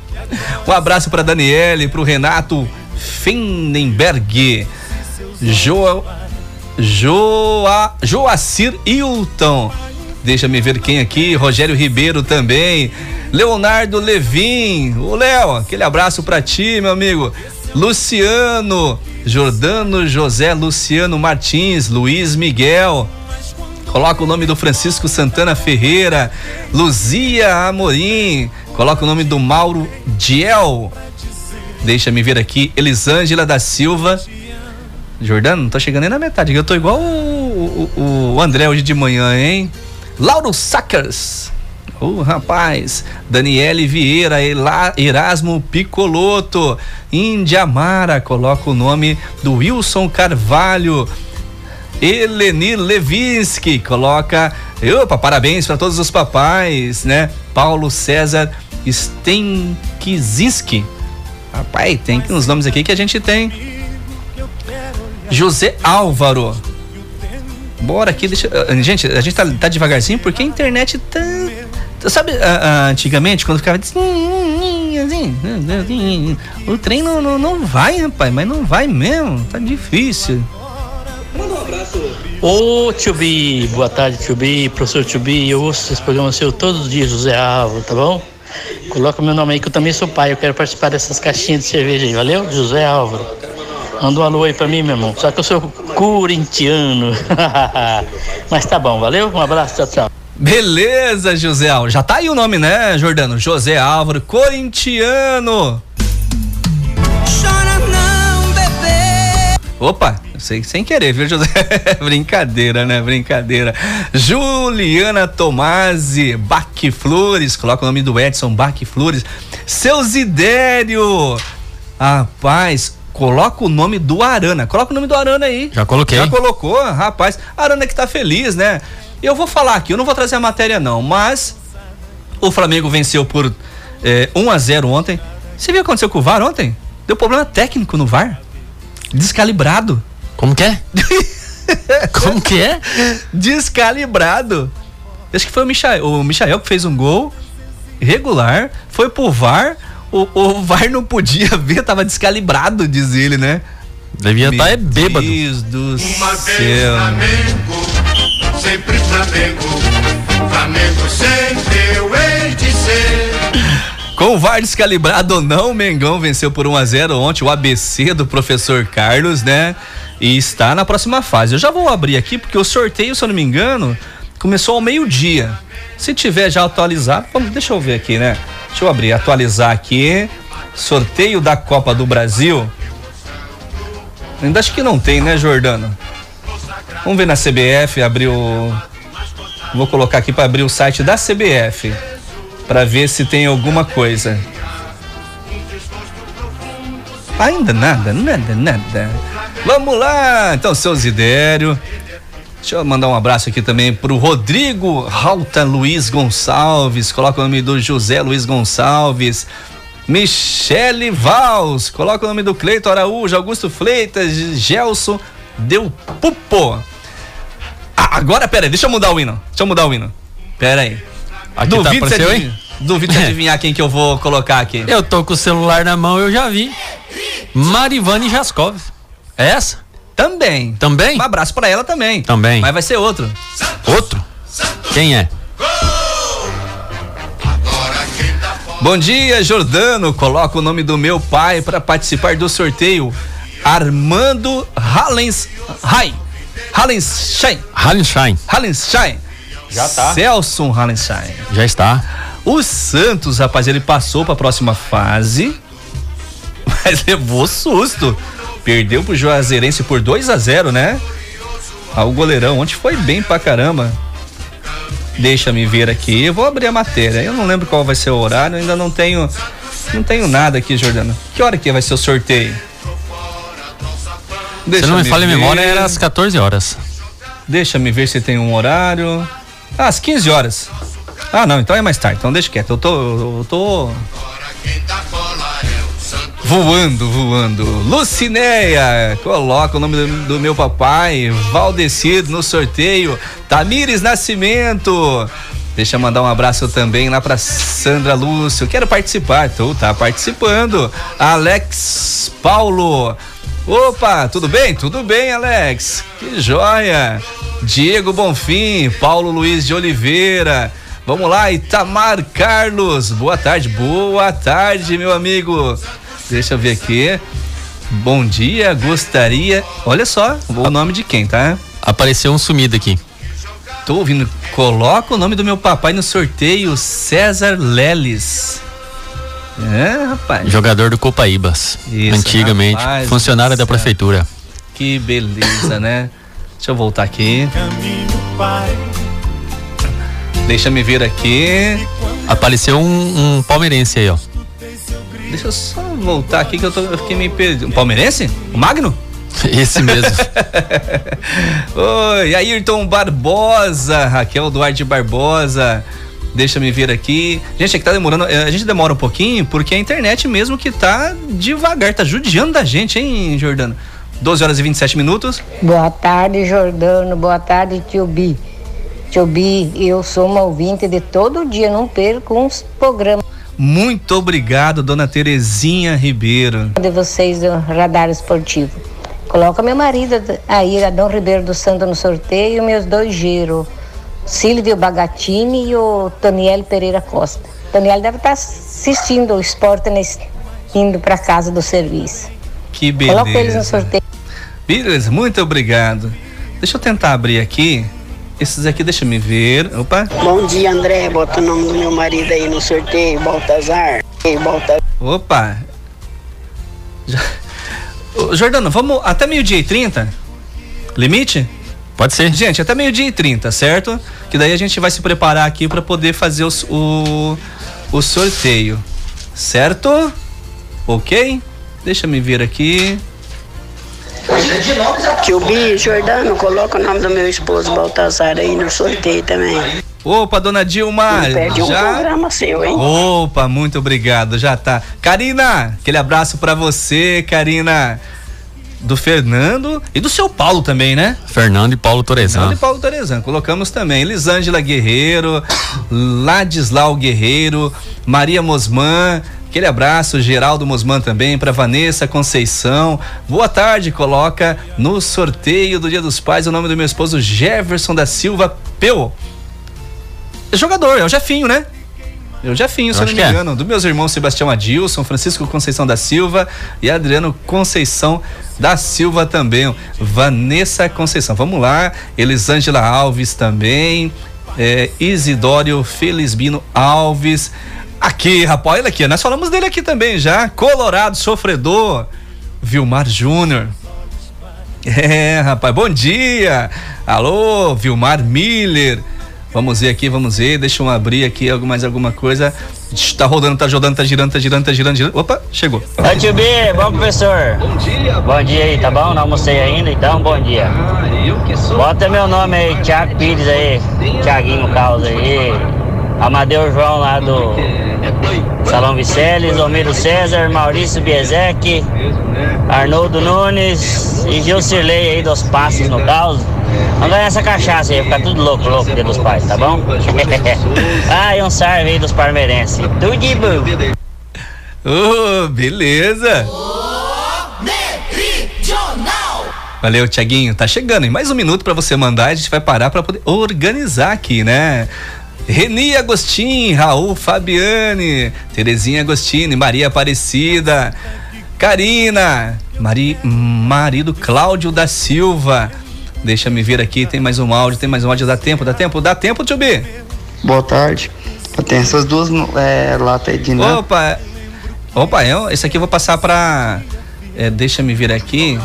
Um abraço para Daniele, para o Renato Fendenberg, Jo, Joa, Joacir Hilton. Deixa me ver quem aqui, Rogério Ribeiro também, Leonardo Levin, o Léo, aquele abraço para ti, meu amigo. Luciano, Jordano José Luciano Martins, Luiz Miguel, Coloca o nome do Francisco Santana Ferreira, Luzia Amorim, coloca o nome do Mauro Diel. Deixa-me ver aqui, Elisângela da Silva. Jordano, não tô chegando nem na metade, eu tô igual o, o, o André hoje de manhã, hein? Lauro Sackers. Oh, rapaz, Daniele Vieira, Erasmo Picoloto, Indiamara, coloca o nome do Wilson Carvalho, Elenir Levinsky coloca. Opa, parabéns para todos os papais, né? Paulo César Stenkizinski. Rapaz, tem uns nomes aqui que a gente tem. José Álvaro. Bora aqui, deixa. Ah, gente, a gente tá, tá devagarzinho porque a internet tá. Sabe, antigamente, quando ficava assim, o trem não, não, não vai, rapaz, mas não vai mesmo, tá difícil. Ô tio Bi, boa tarde tio Bi, professor tio Bi, eu ouço esse programa seu todos os dias, José Álvaro, tá bom? Coloca meu nome aí que eu também sou pai, eu quero participar dessas caixinhas de cerveja aí, valeu? José Álvaro. Manda um alô aí pra mim, meu irmão. Só que eu sou corintiano. Mas tá bom, valeu? Um abraço, tchau, tchau. Beleza, José Álvaro. Já tá aí o nome, né, Jordano? José Álvaro, corintiano. Opa, sei sem querer, viu, José? Brincadeira, né? Brincadeira. Juliana Tomasi, Baque Flores, coloca o nome do Edson Baque Flores. Seu Zidério. Rapaz, coloca o nome do Arana. Coloca o nome do Arana aí. Já coloquei. Já colocou, rapaz. Arana que tá feliz, né? Eu vou falar aqui, eu não vou trazer a matéria não, mas o Flamengo venceu por É, 1 a 0 ontem. Você viu o que aconteceu com o VAR ontem? Deu problema técnico no VAR. Descalibrado. Como que é? Como que é? Descalibrado. Acho que foi o Michael, o Michael que fez um gol regular, foi pro VAR, o, o VAR não podia ver, tava descalibrado, diz ele, né? Devia estar tá é bêbado. Deus do Uma céu. Flamengo, sempre Flamengo, Flamengo sempre eu hei de ser. Com o VAR descalibrado ou não, o Mengão venceu por 1 a 0 ontem o ABC do professor Carlos, né? E está na próxima fase. Eu já vou abrir aqui porque o sorteio, se eu não me engano, começou ao meio-dia. Se tiver já atualizado, vamos, deixa eu ver aqui, né? Deixa eu abrir, atualizar aqui. Sorteio da Copa do Brasil. Ainda acho que não tem, né, Jordano? Vamos ver na CBF, abrir o. Vou colocar aqui para abrir o site da CBF para ver se tem alguma coisa. Ainda nada, nada, nada. Vamos lá, então, seu Zidério. Deixa eu mandar um abraço aqui também pro Rodrigo Rauta Luiz Gonçalves. Coloca o nome do José Luiz Gonçalves. Michele Vals. Coloca o nome do Cleito Araújo, Augusto Fleitas, Gelson Deu Pupo. Ah, agora, pera aí, deixa eu mudar o hino. Deixa eu mudar o hino. Pera aí. Aqui tá Duvido tá apareceu, hein? Duvido adivinhar quem que eu vou colocar aqui. Eu tô com o celular na mão, eu já vi. Marivane Jaskov. É essa? Também. Também? Um abraço para ela também. Também. Mas vai ser outro. Outro? Quem é? Bom dia, Jordano. Coloca o nome do meu pai para participar do sorteio. Armando Hallens. Hai. Hallenstein. Hallenstein. Hallenstein. Já tá. Celso Hallenstein. Já está. O Santos, rapaz, ele passou para a próxima fase, mas levou susto. Perdeu pro Juazeirense por 2 a 0 né? Ah, o goleirão ontem foi bem pra caramba. Deixa-me ver aqui. Eu vou abrir a matéria. Eu não lembro qual vai ser o horário, ainda não tenho. Não tenho nada aqui, Jordano. Que hora que vai ser o sorteio? Deixa se não me falha a memória, era às 14 horas. Deixa me ver se tem um horário. Ah, às 15 horas. Ah, não, então é mais tarde. Então deixa quieto. Eu tô. Eu tô. Voando, voando. Lucinéia, coloca o nome do, do meu papai, Valdecido, no sorteio. Tamires Nascimento. Deixa eu mandar um abraço também lá para Sandra Lúcio. Quero participar. Tu tá participando. Alex Paulo. Opa, tudo bem? Tudo bem, Alex. Que joia. Diego Bonfim, Paulo Luiz de Oliveira. Vamos lá, Itamar Carlos. Boa tarde, boa tarde, meu amigo. Deixa eu ver aqui. Bom dia, gostaria. Olha só, o nome de quem, tá? Apareceu um sumido aqui. Tô ouvindo. Coloca o nome do meu papai no sorteio, César Leles. É, rapaz. Jogador do Copaíbas. Isso, antigamente. Rapaz, funcionário da prefeitura. Que beleza, né? Deixa eu voltar aqui. Deixa me ver aqui. Apareceu um, um palmeirense aí, ó. Deixa eu só voltar aqui que eu, tô, eu fiquei meio perdido. Um palmeirense? O Magno? Esse mesmo. Oi, Ayrton Barbosa, Raquel Duarte Barbosa. Deixa me ver aqui. Gente, é que tá demorando. Eh, a gente demora um pouquinho porque a internet mesmo que tá devagar, tá judiando da gente, hein, Jordano? 12 horas e 27 minutos. Boa tarde, Jordano. Boa tarde, tio Bi. Tio Bi, eu sou uma ouvinte de todo dia, não perco uns programas. Muito obrigado, dona Terezinha Ribeiro. De vocês do Radar Esportivo. Coloca meu marido aí, Adão Ribeiro do Santo, no sorteio, meus dois giros. Silvio Bagatini e o Daniel Pereira Costa. Daniel deve estar assistindo o esporte nesse, indo para casa do serviço. Que beleza. Coloca eles no sorteio. Beleza, muito obrigado. Deixa eu tentar abrir aqui. Esses aqui, deixa me ver. Opa. Bom dia, André. Bota o nome do meu marido aí no sorteio, Baltazar. Baltazar. Opa. Jordano, vamos até meio-dia e 30? Limite? Pode ser. Gente, até meio-dia e 30, certo? Que daí a gente vai se preparar aqui para poder fazer os, o, o sorteio. Certo? Ok? Deixa me ver aqui. Tio Bi, Jordano, coloca o nome do meu esposo Baltazar aí no sorteio também. Opa, dona Dilma. Perde já... um programa seu, hein? Opa, muito obrigado, já tá. Karina, aquele abraço para você, Karina. Do Fernando e do seu Paulo também, né? Fernando e Paulo Torezan. Fernando e Paulo Torezan. Colocamos também Elisângela Guerreiro, Ladislau Guerreiro, Maria Mosman, Aquele abraço, Geraldo Mosman também, para Vanessa Conceição. Boa tarde, coloca no sorteio do Dia dos Pais o nome do meu esposo Jefferson da Silva Peu. É jogador, é o Jefinho, né? É o Jefinho, se eu não me é. engano. É. Do meus irmãos Sebastião Adilson, Francisco Conceição da Silva e Adriano Conceição da Silva também. Vanessa Conceição, vamos lá. Elisângela Alves também. É, Isidório Felizbino Alves. Aqui, rapaz, olha aqui, nós falamos dele aqui também já. Colorado sofredor, Vilmar Júnior. É, rapaz, bom dia. Alô, Vilmar Miller. Vamos ver aqui, vamos ver. Deixa eu abrir aqui mais alguma coisa. Tá rodando, tá rodando, tá girando, tá girando, tá girando, girando. Opa, chegou. Oi, tio B, bom professor. Bom dia. Bom dia aí, tá bom? Não almocei ainda, então bom dia. Ah, eu que sou. Bota meu nome aí, Thiago Pires aí. Thiaguinho Caos aí. Amadeu João lá do Salão Viceles, Homero César, Maurício Biezek, Arnoldo Nunes e Gilcirley aí dos Passos no caos. Vamos ganhar essa cachaça aí, ficar tudo louco, louco, dia dos pais, tá bom? ah, e um salve aí dos parmeirenses. Tudo de bom. Oh, beleza. Valeu, Tiaguinho. Tá chegando, em mais um minuto para você mandar. A gente vai parar para poder organizar aqui, né? Reni Agostinho, Raul Fabiane, Terezinha Agostini, Maria Aparecida, Karina, Mari, marido Cláudio da Silva. Deixa me ver aqui, tem mais um áudio, tem mais um áudio, dá tempo, dá tempo, dá tempo, tio B. Boa tarde. Tem essas duas é, latas aí de né? Opa, opa, eu, esse aqui eu vou passar pra. É, deixa me ver aqui.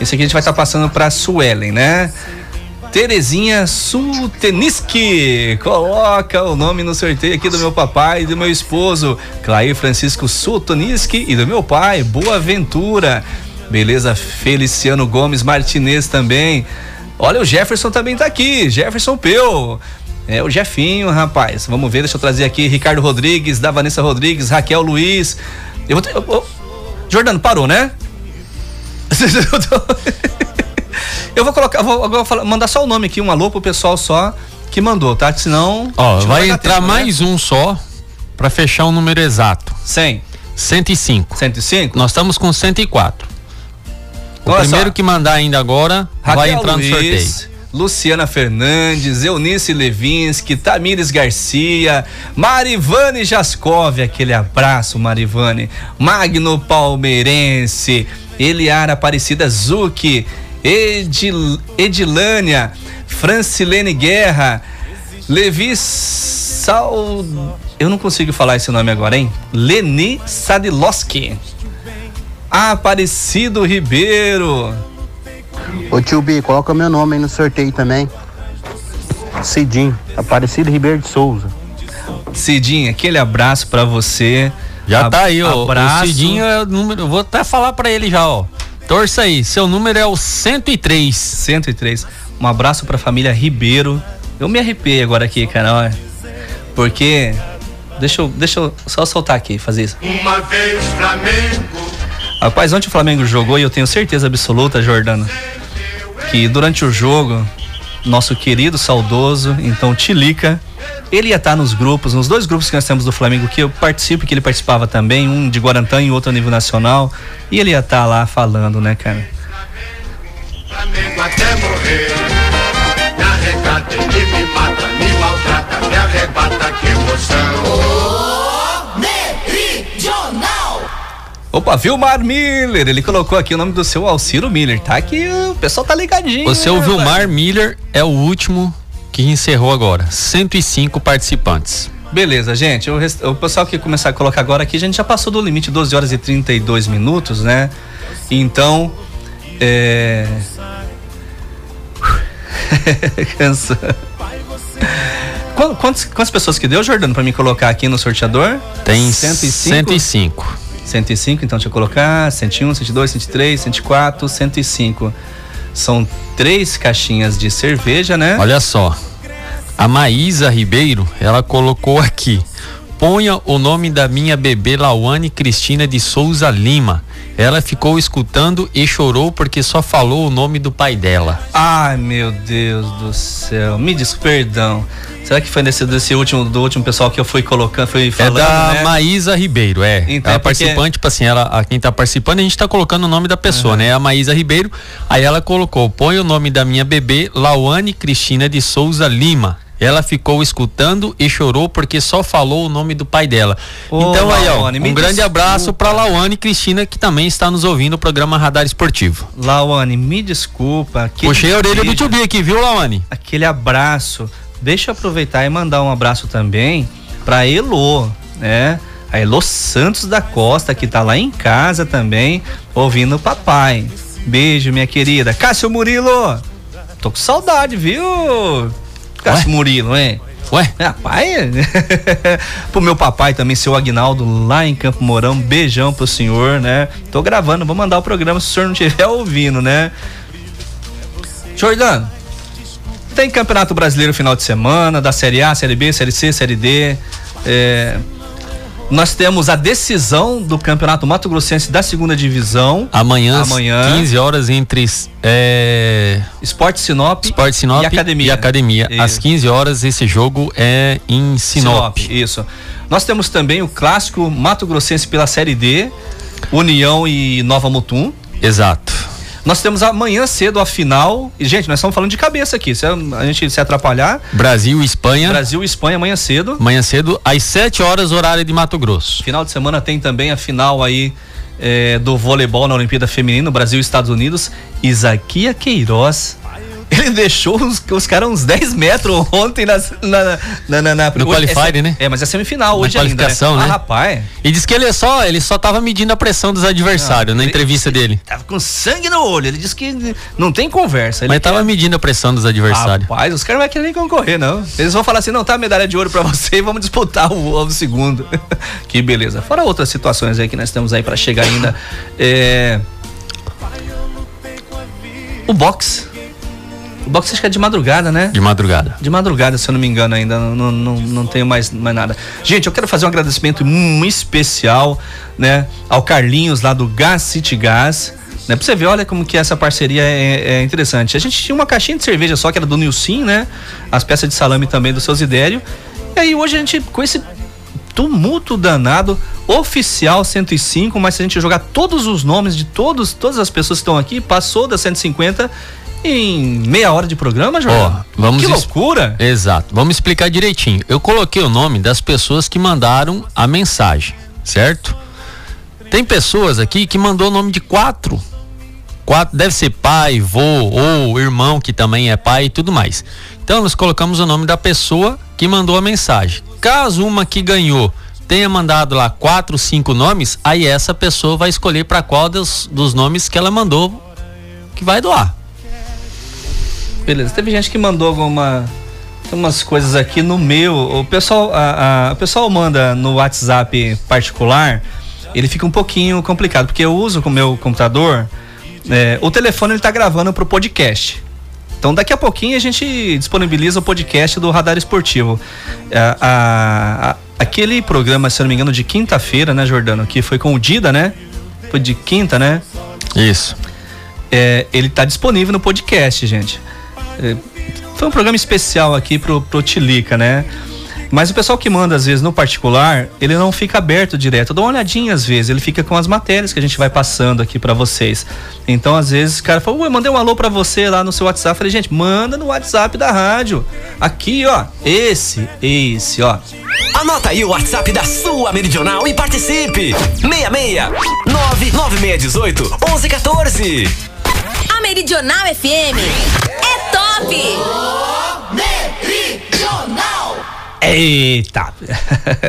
Esse aqui a gente vai estar tá passando pra Suelen, né? Terezinha Sulteniski. Coloca o nome no sorteio aqui do meu papai e do meu esposo, Clair Francisco Sulteniski, e do meu pai, Boa Ventura. Beleza, Feliciano Gomes Martinez também. Olha, o Jefferson também tá aqui, Jefferson Peu. É o Jefinho, rapaz. Vamos ver, deixa eu trazer aqui Ricardo Rodrigues, da Vanessa Rodrigues, Raquel Luiz. Eu vou. Eu, eu, Jordano, parou, né? Eu vou colocar, vou, vou falar, mandar só o nome aqui, um alô pro pessoal só que mandou, tá? Senão. Ó, vai entrar tempo, né? mais né? um só para fechar o número exato. 100. 105. 105? Nós estamos com 104. O Olha primeiro só. que mandar ainda agora Raquel vai entrar Luiz, no sorteio. Luciana Fernandes, Eunice Levinsky, Tamires Garcia, Marivane Jascov, aquele abraço, Marivane, Magno Palmeirense, Eliara Aparecida Zucchi, Edil, Edilânia, Francilene Guerra, Levi Sal. Eu não consigo falar esse nome agora, hein? Leni Sadilowski. Aparecido Ribeiro. Ô tio B, coloca meu nome aí no sorteio também. Cidinho, Aparecido Ribeiro de Souza. Cidinho, aquele abraço para você. Já A, tá aí, ó. Abraço. O Cidinho é o número. Vou até falar para ele já, ó. Torça aí, seu número é o 103. 103. Um abraço pra família Ribeiro. Eu me arrepiei agora aqui, cara, porque deixa eu, deixa eu só soltar aqui, fazer isso. Uma vez Flamengo. Rapaz, ontem o Flamengo jogou e eu tenho certeza absoluta, Jordano, que durante o jogo, nosso querido saudoso, então Tilica, ele ia estar nos grupos, nos dois grupos que nós temos do Flamengo que eu participo, que ele participava também, um de Guarantã e outro a nível nacional, e ele ia estar lá falando, né, cara? Flamengo até morrer, me arrecata, ele me mata, me maltrata, me arrebata, que emoção. Opa, Vilmar Miller, ele colocou aqui o nome do seu Alciro Miller, tá? Que o pessoal tá ligadinho. O seu né, Vilmar Miller é o último que encerrou agora. 105 participantes. Beleza, gente. O, rest... o pessoal que começar a colocar agora aqui, a gente já passou do limite 12 horas e 32 minutos, né? Então, é. Cansa. Quantas, quantas pessoas que deu, Jordano, para me colocar aqui no sorteador? Tem 105. 105. 105, então deixa eu colocar. 101, 102, 103, 104, 105. São três caixinhas de cerveja, né? Olha só. A Maísa Ribeiro, ela colocou aqui. Ponha o nome da minha bebê Lauane Cristina de Souza Lima. Ela ficou escutando e chorou porque só falou o nome do pai dela. Ai, meu Deus do céu. Me diz perdão. Será que foi nesse desse último do último pessoal que eu fui colocando, fui falando, É da né? Maísa Ribeiro, é. Então, ela é porque- participante, tipo assim, ela, a quem tá participando, a gente tá colocando o nome da pessoa, Uhum. né? A Maísa Ribeiro. Aí ela colocou: "Põe o nome da minha bebê, Lauane Cristina de Souza Lima". Ela ficou escutando e chorou porque só falou o nome do pai dela. Ô, então aí, ó, Lawane, me um grande desculpa. abraço pra Lauane Cristina que também está nos ouvindo o programa Radar Esportivo. Lawane, me desculpa. Puxei a orelha do tio B aqui, viu, Lauane? Aquele abraço. Deixa eu aproveitar e mandar um abraço também pra Elo, né? A Elo Santos da Costa, que tá lá em casa também, ouvindo o papai. Beijo, minha querida. Cássio Murilo! Tô com saudade, viu? Cássio Murilo, hein? Ué? Rapaz, pro meu papai também, seu Agnaldo, lá em Campo Mourão, beijão pro senhor, né? Tô gravando, vou mandar o programa se o senhor não estiver ouvindo, né? Jordano, tem Campeonato Brasileiro final de semana, da Série A, Série B, Série C, Série D. É, nós temos a decisão do Campeonato Mato Grossense da segunda divisão. Amanhã, Amanhã. 15 horas entre é, Esporte Sinop, Esporte Sinop e Academia. E academia. Isso. Às 15 horas esse jogo é em Sinop. Isso. Nós temos também o clássico Mato Grossense pela Série D, União e Nova Mutum. Exato. Nós temos amanhã cedo a final. E, gente, nós estamos falando de cabeça aqui. Se a gente se atrapalhar. Brasil e Espanha. Brasil e Espanha amanhã cedo. Amanhã cedo, às 7 horas, horário de Mato Grosso. Final de semana tem também a final aí eh, do voleibol na Olimpíada Feminina, Brasil e Estados Unidos. Isaquia Queiroz. Ele deixou os, os caras uns 10 metros ontem nas- na, na, na, na, No qualifier, é, né? É, mas é semifinal Na hoje ainda. qualificação, né? né? Ah, rapaz. E diz que ele é só, ele só tava medindo a pressão dos adversários Não, na ele- entrevista dele. Tava com sangue no olho. Ele disse que não tem conversa. Ele Mas tava quer- medindo a pressão dos adversários. Rapaz, os caras não vão querer nem concorrer, não. Eles vão falar assim: não, tá medalha de ouro pra você e vamos disputar o, o segundo. que beleza. Fora outras situações aí que nós temos aí pra chegar ainda. É... O box. O box acho que é de madrugada, né? De madrugada. De madrugada, se eu não me engano, ainda não, não, não, não tenho mais, mais nada. Gente, eu quero fazer um agradecimento muito especial, né, ao Carlinhos lá do Gas City Gas. Né, pra você ver, olha como que essa parceria é, é interessante. A gente tinha uma caixinha de cerveja só, que era do Nilcim, né? As peças de salame também do seu Zidério. E aí hoje a gente, com esse tumulto danado, oficial 105, mas se a gente jogar todos os nomes de todos, todas as pessoas que estão aqui, passou das 150 em meia hora de programa, Jorge. Vamos que loucura! Exato. Vamos explicar direitinho. Eu coloquei o nome das pessoas que mandaram a mensagem, certo? Tem pessoas aqui que mandou o nome de quatro. Quatro, deve ser pai, vô ou irmão que também é pai e tudo mais. Então nós colocamos o nome da pessoa que mandou a mensagem. Caso uma que ganhou tenha mandado lá quatro, cinco nomes, aí essa pessoa vai escolher para qual dos, dos nomes que ela mandou que vai doar. Beleza, teve gente que mandou alguma tem umas coisas aqui no meu. O pessoal, a, a- o pessoal manda no WhatsApp particular, ele fica um pouquinho complicado, porque eu uso com o meu computador, é, o telefone ele tá gravando pro podcast. Então daqui a pouquinho a gente disponibiliza o podcast do Radar Esportivo. A- a- aquele programa, se não me engano, de quinta-feira, né, Jordano? Que foi com o Dida, né? Foi de quinta, né? Isso. É, ele tá disponível no podcast, gente. É, foi um programa especial aqui pro, pro Tilica, né? Mas o pessoal que manda, às vezes, no particular, ele não fica aberto direto. Eu dou uma olhadinha, às vezes, ele fica com as matérias que a gente vai passando aqui pra vocês. Então, às vezes, o cara fala, ué, mandei um alô pra você lá no seu WhatsApp. Eu falei, gente, manda no WhatsApp da rádio. Aqui, ó, esse, esse, ó. Anota aí o WhatsApp da sua Meridional e participe. 66 99618 1114. A Meridional FM é top! Eita!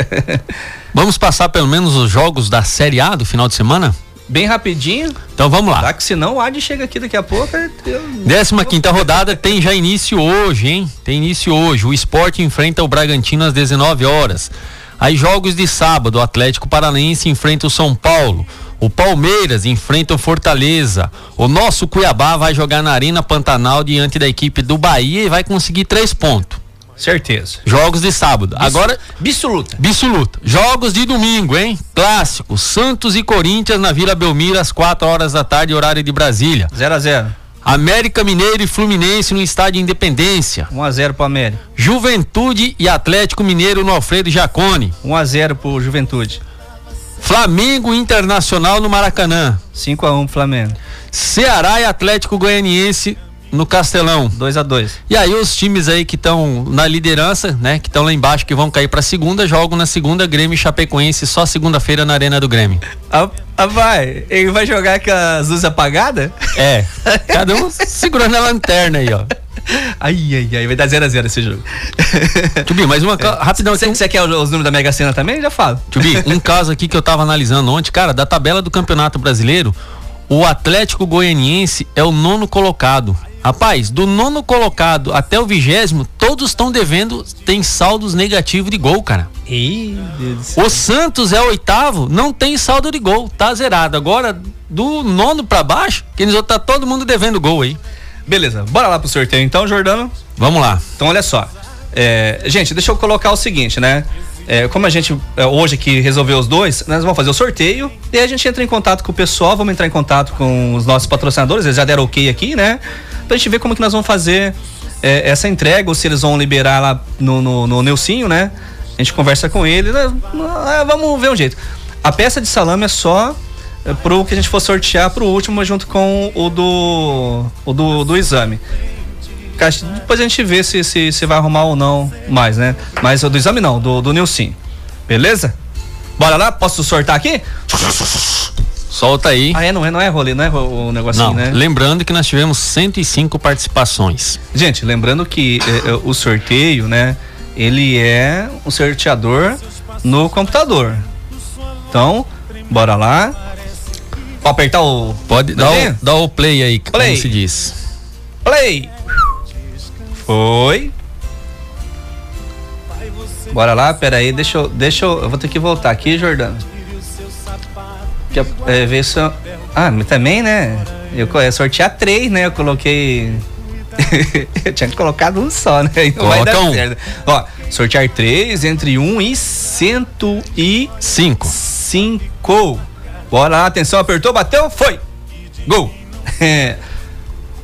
Vamos passar pelo menos os jogos da Série A do final de semana? Bem rapidinho. Então vamos lá. Tá que senão o Adi chega aqui daqui a pouco. eu- 15 quinta rodada tem já início hoje, hein? Tem início hoje. O Sport enfrenta o Bragantino às 19 horas. Aí jogos de sábado, o Atlético Paranaense enfrenta o São Paulo. O Palmeiras enfrenta o Fortaleza. O nosso Cuiabá vai jogar na Arena Pantanal diante da equipe do Bahia e vai conseguir três pontos. Certeza. Jogos de sábado. Bis, Agora. Bissoluta. Bissoluta. Jogos de domingo, hein? Clássico. Santos e Corinthians na Vila Belmiro às 4 horas da tarde, horário de Brasília. 0 a 0 América Mineiro e Fluminense no estádio Independência. 1 a 0 pro América. Juventude e Atlético Mineiro no Alfredo Jacone. 1 a 0 pro Juventude. Flamengo Internacional no Maracanã. 5 a 1 pro Flamengo. Ceará e Atlético Goianiense no Castelão. 2 a 2 E aí os times aí que estão na liderança, né, que estão lá embaixo, que vão cair pra segunda, jogam na segunda Grêmio e Chapecoense só segunda-feira na Arena do Grêmio. Ah, ah, vai, ele vai jogar com as luzes apagadas? É, cada um segurando a lanterna aí, ó. Ai, ai, ai, vai dar 0 a 0 esse jogo. Tubi, mais uma, é. rapidão. Você um... quer os, os números da Mega Sena também? Já falo. Tubi, um caso aqui que eu tava analisando ontem, cara, da tabela do Campeonato Brasileiro, o Atlético Goianiense é o nono colocado. Rapaz, do nono colocado até o vigésimo, todos estão devendo, tem saldos negativos de gol, cara. Ih, o Santos é o oitavo, não tem saldo de gol, tá zerado. Agora, do nono para baixo, que eles tá todo mundo devendo gol aí. Beleza, bora lá pro sorteio então, Jordano? Vamos lá. Então, olha só. É, gente, deixa eu colocar o seguinte, né? É, como a gente é, hoje aqui resolveu os dois, nós vamos fazer o sorteio e a gente entra em contato com o pessoal, vamos entrar em contato com os nossos patrocinadores, eles já deram ok aqui, né? Pra gente ver como que nós vamos fazer é, essa entrega, ou se eles vão liberar lá no, no, no Neucinho, né? A gente conversa com eles, né? É, vamos ver um jeito. A peça de salame é só pro que a gente for sortear pro último junto com o do o do, do exame. Depois a gente vê se, se, se vai arrumar ou não mais, né? Mas o do exame não, do, do Nilson. Beleza? Bora lá? Posso sortar aqui? Solta aí. Ah, é, não é, não é rolê, não é o negocinho, não, né? Lembrando que nós tivemos 105 participações. Gente, lembrando que é, é, o sorteio, né? Ele é um sorteador no computador. Então, bora lá. Pode apertar o. Pode dar o, dar o play aí, play. como se diz. Play! Foi. Bora lá, pera aí, deixa eu, deixa eu, eu vou ter que voltar aqui, Jordano. Que, é, ver se eu, ah, também, né? Eu, eu sortear três, né? Eu coloquei eu tinha colocado um só, né? Não Coloca vai dar um. certo. Ó, sortear três entre um e cento e cinco. Cinco. Bora lá, atenção, apertou, bateu, foi. Gol.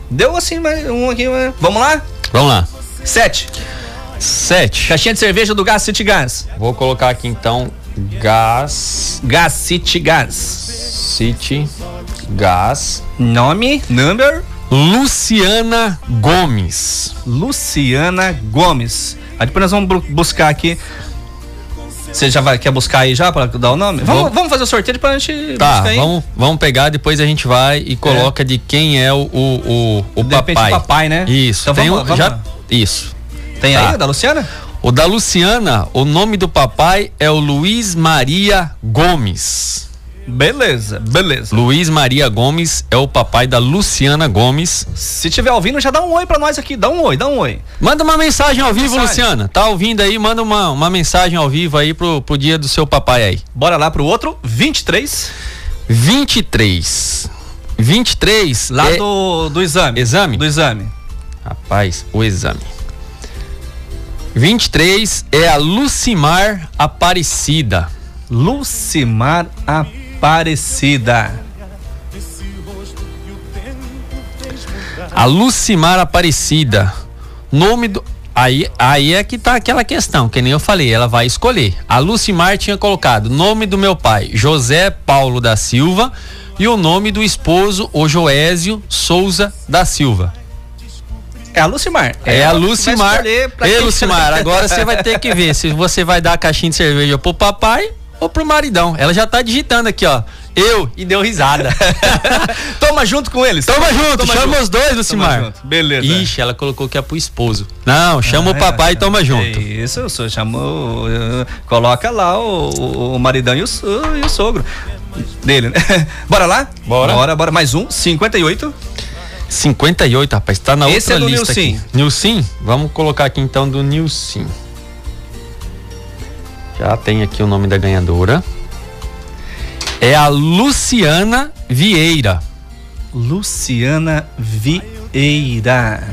Deu assim, mais um aqui, vamos lá? Vamos lá. Sete. Sete. Caixinha de cerveja do Gas City Gas. Vou colocar aqui então Gas. Gas City Gas. City Gas. Nome, number. Luciana Gomes. Luciana Gomes. Aí depois nós vamos buscar aqui. Você já vai, quer buscar aí já para dar o nome? Vamos, vamos fazer o sorteio para a gente tá, buscar aí. Vamos, vamos pegar, depois a gente vai e coloca é. de quem é o, o, o, o papai. papai, né? Isso. Então tem vamos, um, já, Isso. Tem tá. aí o da Luciana? O da Luciana, o nome do papai é o Luiz Maria Gomes. Beleza, beleza. Luiz Maria Gomes é o papai da Luciana Gomes. Se tiver ouvindo, já dá um oi pra nós aqui. Dá um oi, dá um oi. Manda uma mensagem ao vivo, mensagem. Luciana. Tá ouvindo aí? Manda uma, uma mensagem ao vivo aí pro, pro dia do seu papai aí. Bora lá pro outro. 23. 23. 23. Lá é... do, do exame. Exame? Do exame. Rapaz, o exame. 23 é a Lucimar Aparecida. Lucimar Aparecida. A Lucimar Aparecida. Nome do. Aí, aí é que tá aquela questão, que nem eu falei, ela vai escolher. A Lucimar tinha colocado nome do meu pai, José Paulo da Silva, e o nome do esposo, o Joésio Souza da Silva. É a Lucimar. É, é a Lucimar. Ei, Lucimar, agora você vai ter que ver se você vai dar a caixinha de cerveja pro papai ou pro maridão. Ela já tá digitando aqui, ó. Eu e deu risada. Toma junto com eles. Toma, Toma junto, toma chama junto. os dois, Lucimar. Beleza. Ixi, ela colocou que é pro esposo. Não, chama ah, o papai é, e toma junto. Isso, eu sou, chamo, uh, coloca lá o, o, o maridão e o, e o sogro dele, né? Bora lá? Bora. Bora, bora. Mais um, 58. 58, rapaz, tá na Esse outra é do lista Nilcim. aqui. Nilcim? Vamos colocar aqui então do Nilcim. Já tem aqui o nome da ganhadora. É a Luciana Vieira. Luciana Vieira.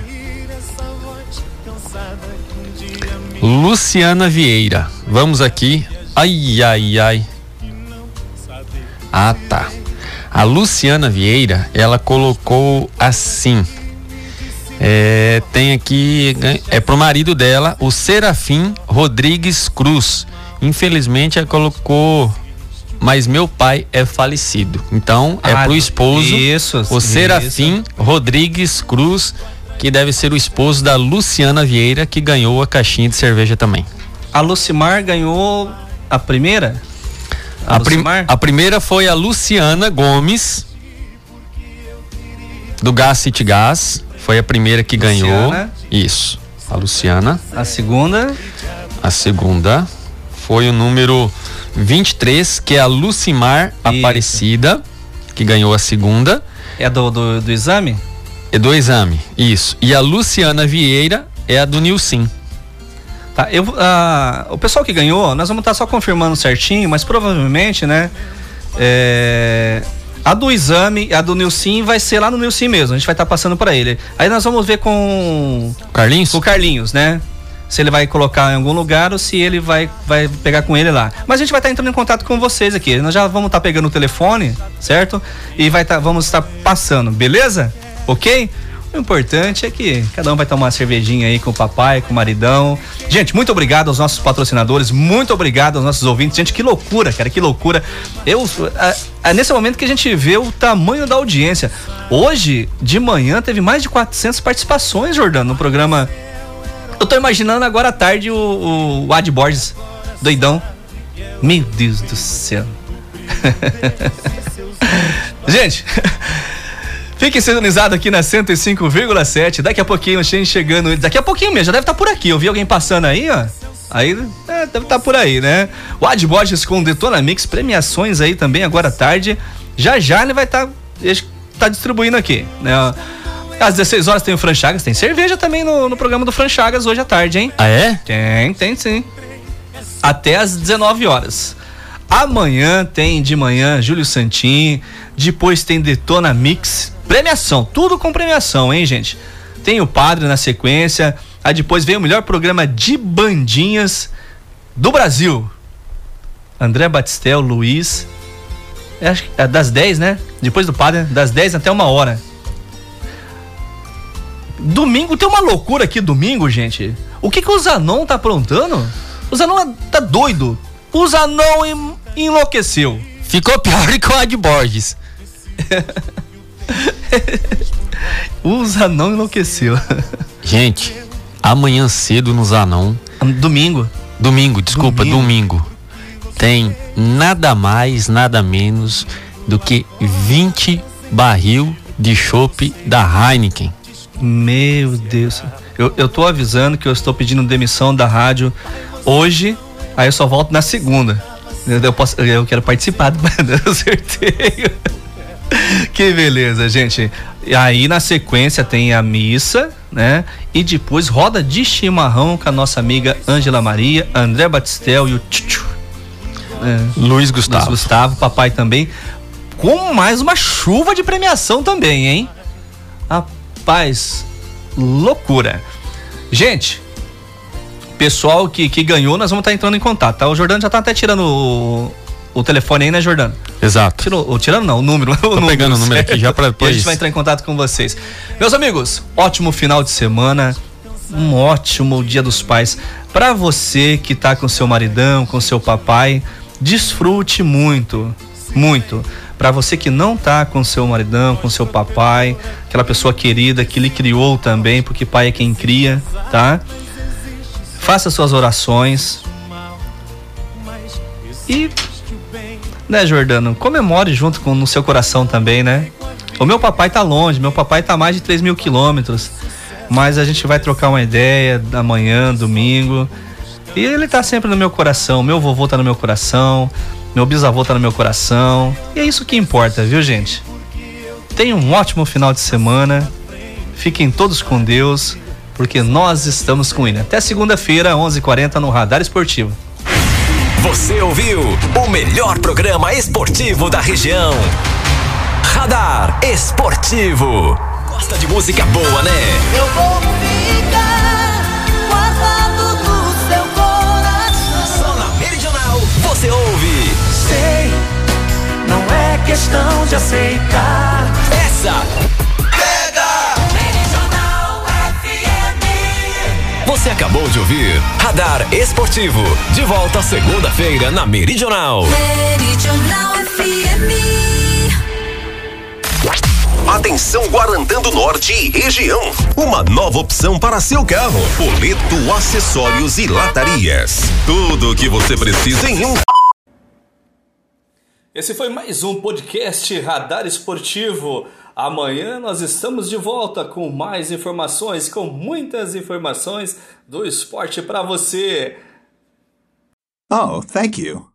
Luciana Vieira. Vamos aqui. Ai, ai, ai. Ah, tá. A Luciana Vieira, ela colocou assim. É, tem aqui, é pro marido dela, o Serafim Rodrigues Cruz. Infelizmente, ela colocou mas meu pai é falecido. Então é ah, pro esposo, isso, o Serafim isso. Rodrigues Cruz, que deve ser o esposo da Luciana Vieira, que ganhou a caixinha de cerveja também. A Lucimar ganhou a primeira? A, a, prim a primeira foi a Luciana Gomes, do Gas City Gas. Foi a primeira que Luciana. ganhou. Isso. A Luciana. A segunda? A segunda foi o número 23, que é a Lucimar Isso. Aparecida, que ganhou a segunda. É do, do, do, exame? É do exame, isso. E a Luciana Vieira é a do Nilcim. Tá, eu, uh, o pessoal que ganhou, nós vamos estar tá só confirmando certinho, mas provavelmente, né? É, a do exame, a do Nilcim vai ser lá no Nilcim mesmo. A gente vai estar tá passando para ele. Aí nós vamos ver com Carlinhos, com o Carlinhos, né? Se ele vai colocar em algum lugar ou se ele vai, vai pegar com ele lá. Mas a gente vai estar tá entrando em contato com vocês aqui. Nós já vamos estar tá pegando o telefone, certo? E vai tá, vamos estar passando, beleza? Ok? O importante é que cada um vai tomar uma cervejinha aí com o papai, com o maridão. Gente, muito obrigado aos nossos patrocinadores, muito obrigado aos nossos ouvintes. Gente, que loucura, cara, que loucura. Eu, é nesse momento que a gente vê o tamanho da audiência. Hoje, de manhã, teve mais de 400 participações, Jordano, no programa eu tô imaginando agora à tarde o, o Ad Borges, doidão. Meu Deus do céu. Gente, fique sintonizado aqui na 105,7. Daqui a pouquinho, gente chegando. Daqui a pouquinho mesmo, já deve estar tá por aqui. Eu vi alguém passando aí, ó. Aí é, deve estar tá por aí, né? O Ad Borges com Detona Mix, premiações aí também agora à tarde. Já já ele vai estar tá, tá distribuindo aqui, né? Às 16 horas tem o Franchagas, tem cerveja também no, no programa do Franchagas hoje à tarde, hein? Ah, é? Tem, tem sim. Até às 19 horas. Amanhã tem de manhã Júlio Santin, depois tem Detona Mix, premiação, tudo com premiação, hein, gente? Tem o Padre na sequência, aí depois vem o melhor programa de bandinhas do Brasil. André Batistel, Luiz, é, acho que é das 10, né? Depois do Padre, das 10 até uma hora. Domingo tem uma loucura aqui domingo, gente. O que que o Zanon tá aprontando? O Zanon tá doido. O Zanon enlouqueceu. Ficou pior que o Ad Borges. o Zanon enlouqueceu. Gente, amanhã cedo no Zanon. Domingo. Domingo, desculpa, domingo. domingo. Tem nada mais, nada menos do que 20 barril de chopp da Heineken. Meu Deus. Eu, eu tô avisando que eu estou pedindo demissão da rádio hoje, aí eu só volto na segunda. Eu, posso, eu quero participar do, sorteio. que beleza, gente. E aí na sequência tem a missa, né? E depois roda de chimarrão com a nossa amiga Ângela Maria, André Batistel e o Tchutchu. É, Luiz Gustavo. Luiz Gustavo, papai também. Com mais uma chuva de premiação também, hein? Rapaz, loucura. Gente, pessoal que, que ganhou, nós vamos estar tá entrando em contato, tá? O Jordano já tá até tirando o, o telefone aí, né, Jordano? Exato. Tirou, tirando não, o número. Tô o número, pegando o número certo? aqui já para depois. E a gente vai entrar em contato com vocês. Meus amigos, ótimo final de semana. Um ótimo Dia dos Pais. Para você que tá com seu maridão, com seu papai, desfrute muito, muito para você que não tá com seu maridão, com seu papai, aquela pessoa querida que lhe criou também, porque pai é quem cria, tá? Faça suas orações. E, né, Jordano, comemore junto com no seu coração também, né? O meu papai tá longe, meu papai tá mais de 3 mil quilômetros, mas a gente vai trocar uma ideia amanhã, domingo. E ele tá sempre no meu coração, meu vovô tá no meu coração, meu bisavô tá no meu coração. E é isso que importa, viu, gente? Tenham um ótimo final de semana. Fiquem todos com Deus, porque nós estamos com ele. Até segunda-feira, 11:40 no Radar Esportivo. Você ouviu o melhor programa esportivo da região. Radar Esportivo. Gosta de música boa, né? Eu vou questão de aceitar. Essa pega! Você acabou de ouvir Radar Esportivo. De volta segunda-feira na Meridional. Meridional FM. Atenção Guarantã Norte e região. Uma nova opção para seu carro. Boleto, acessórios e latarias. Tudo o que você precisa em um esse foi mais um podcast Radar Esportivo. Amanhã nós estamos de volta com mais informações, com muitas informações do esporte para você. Oh, thank you.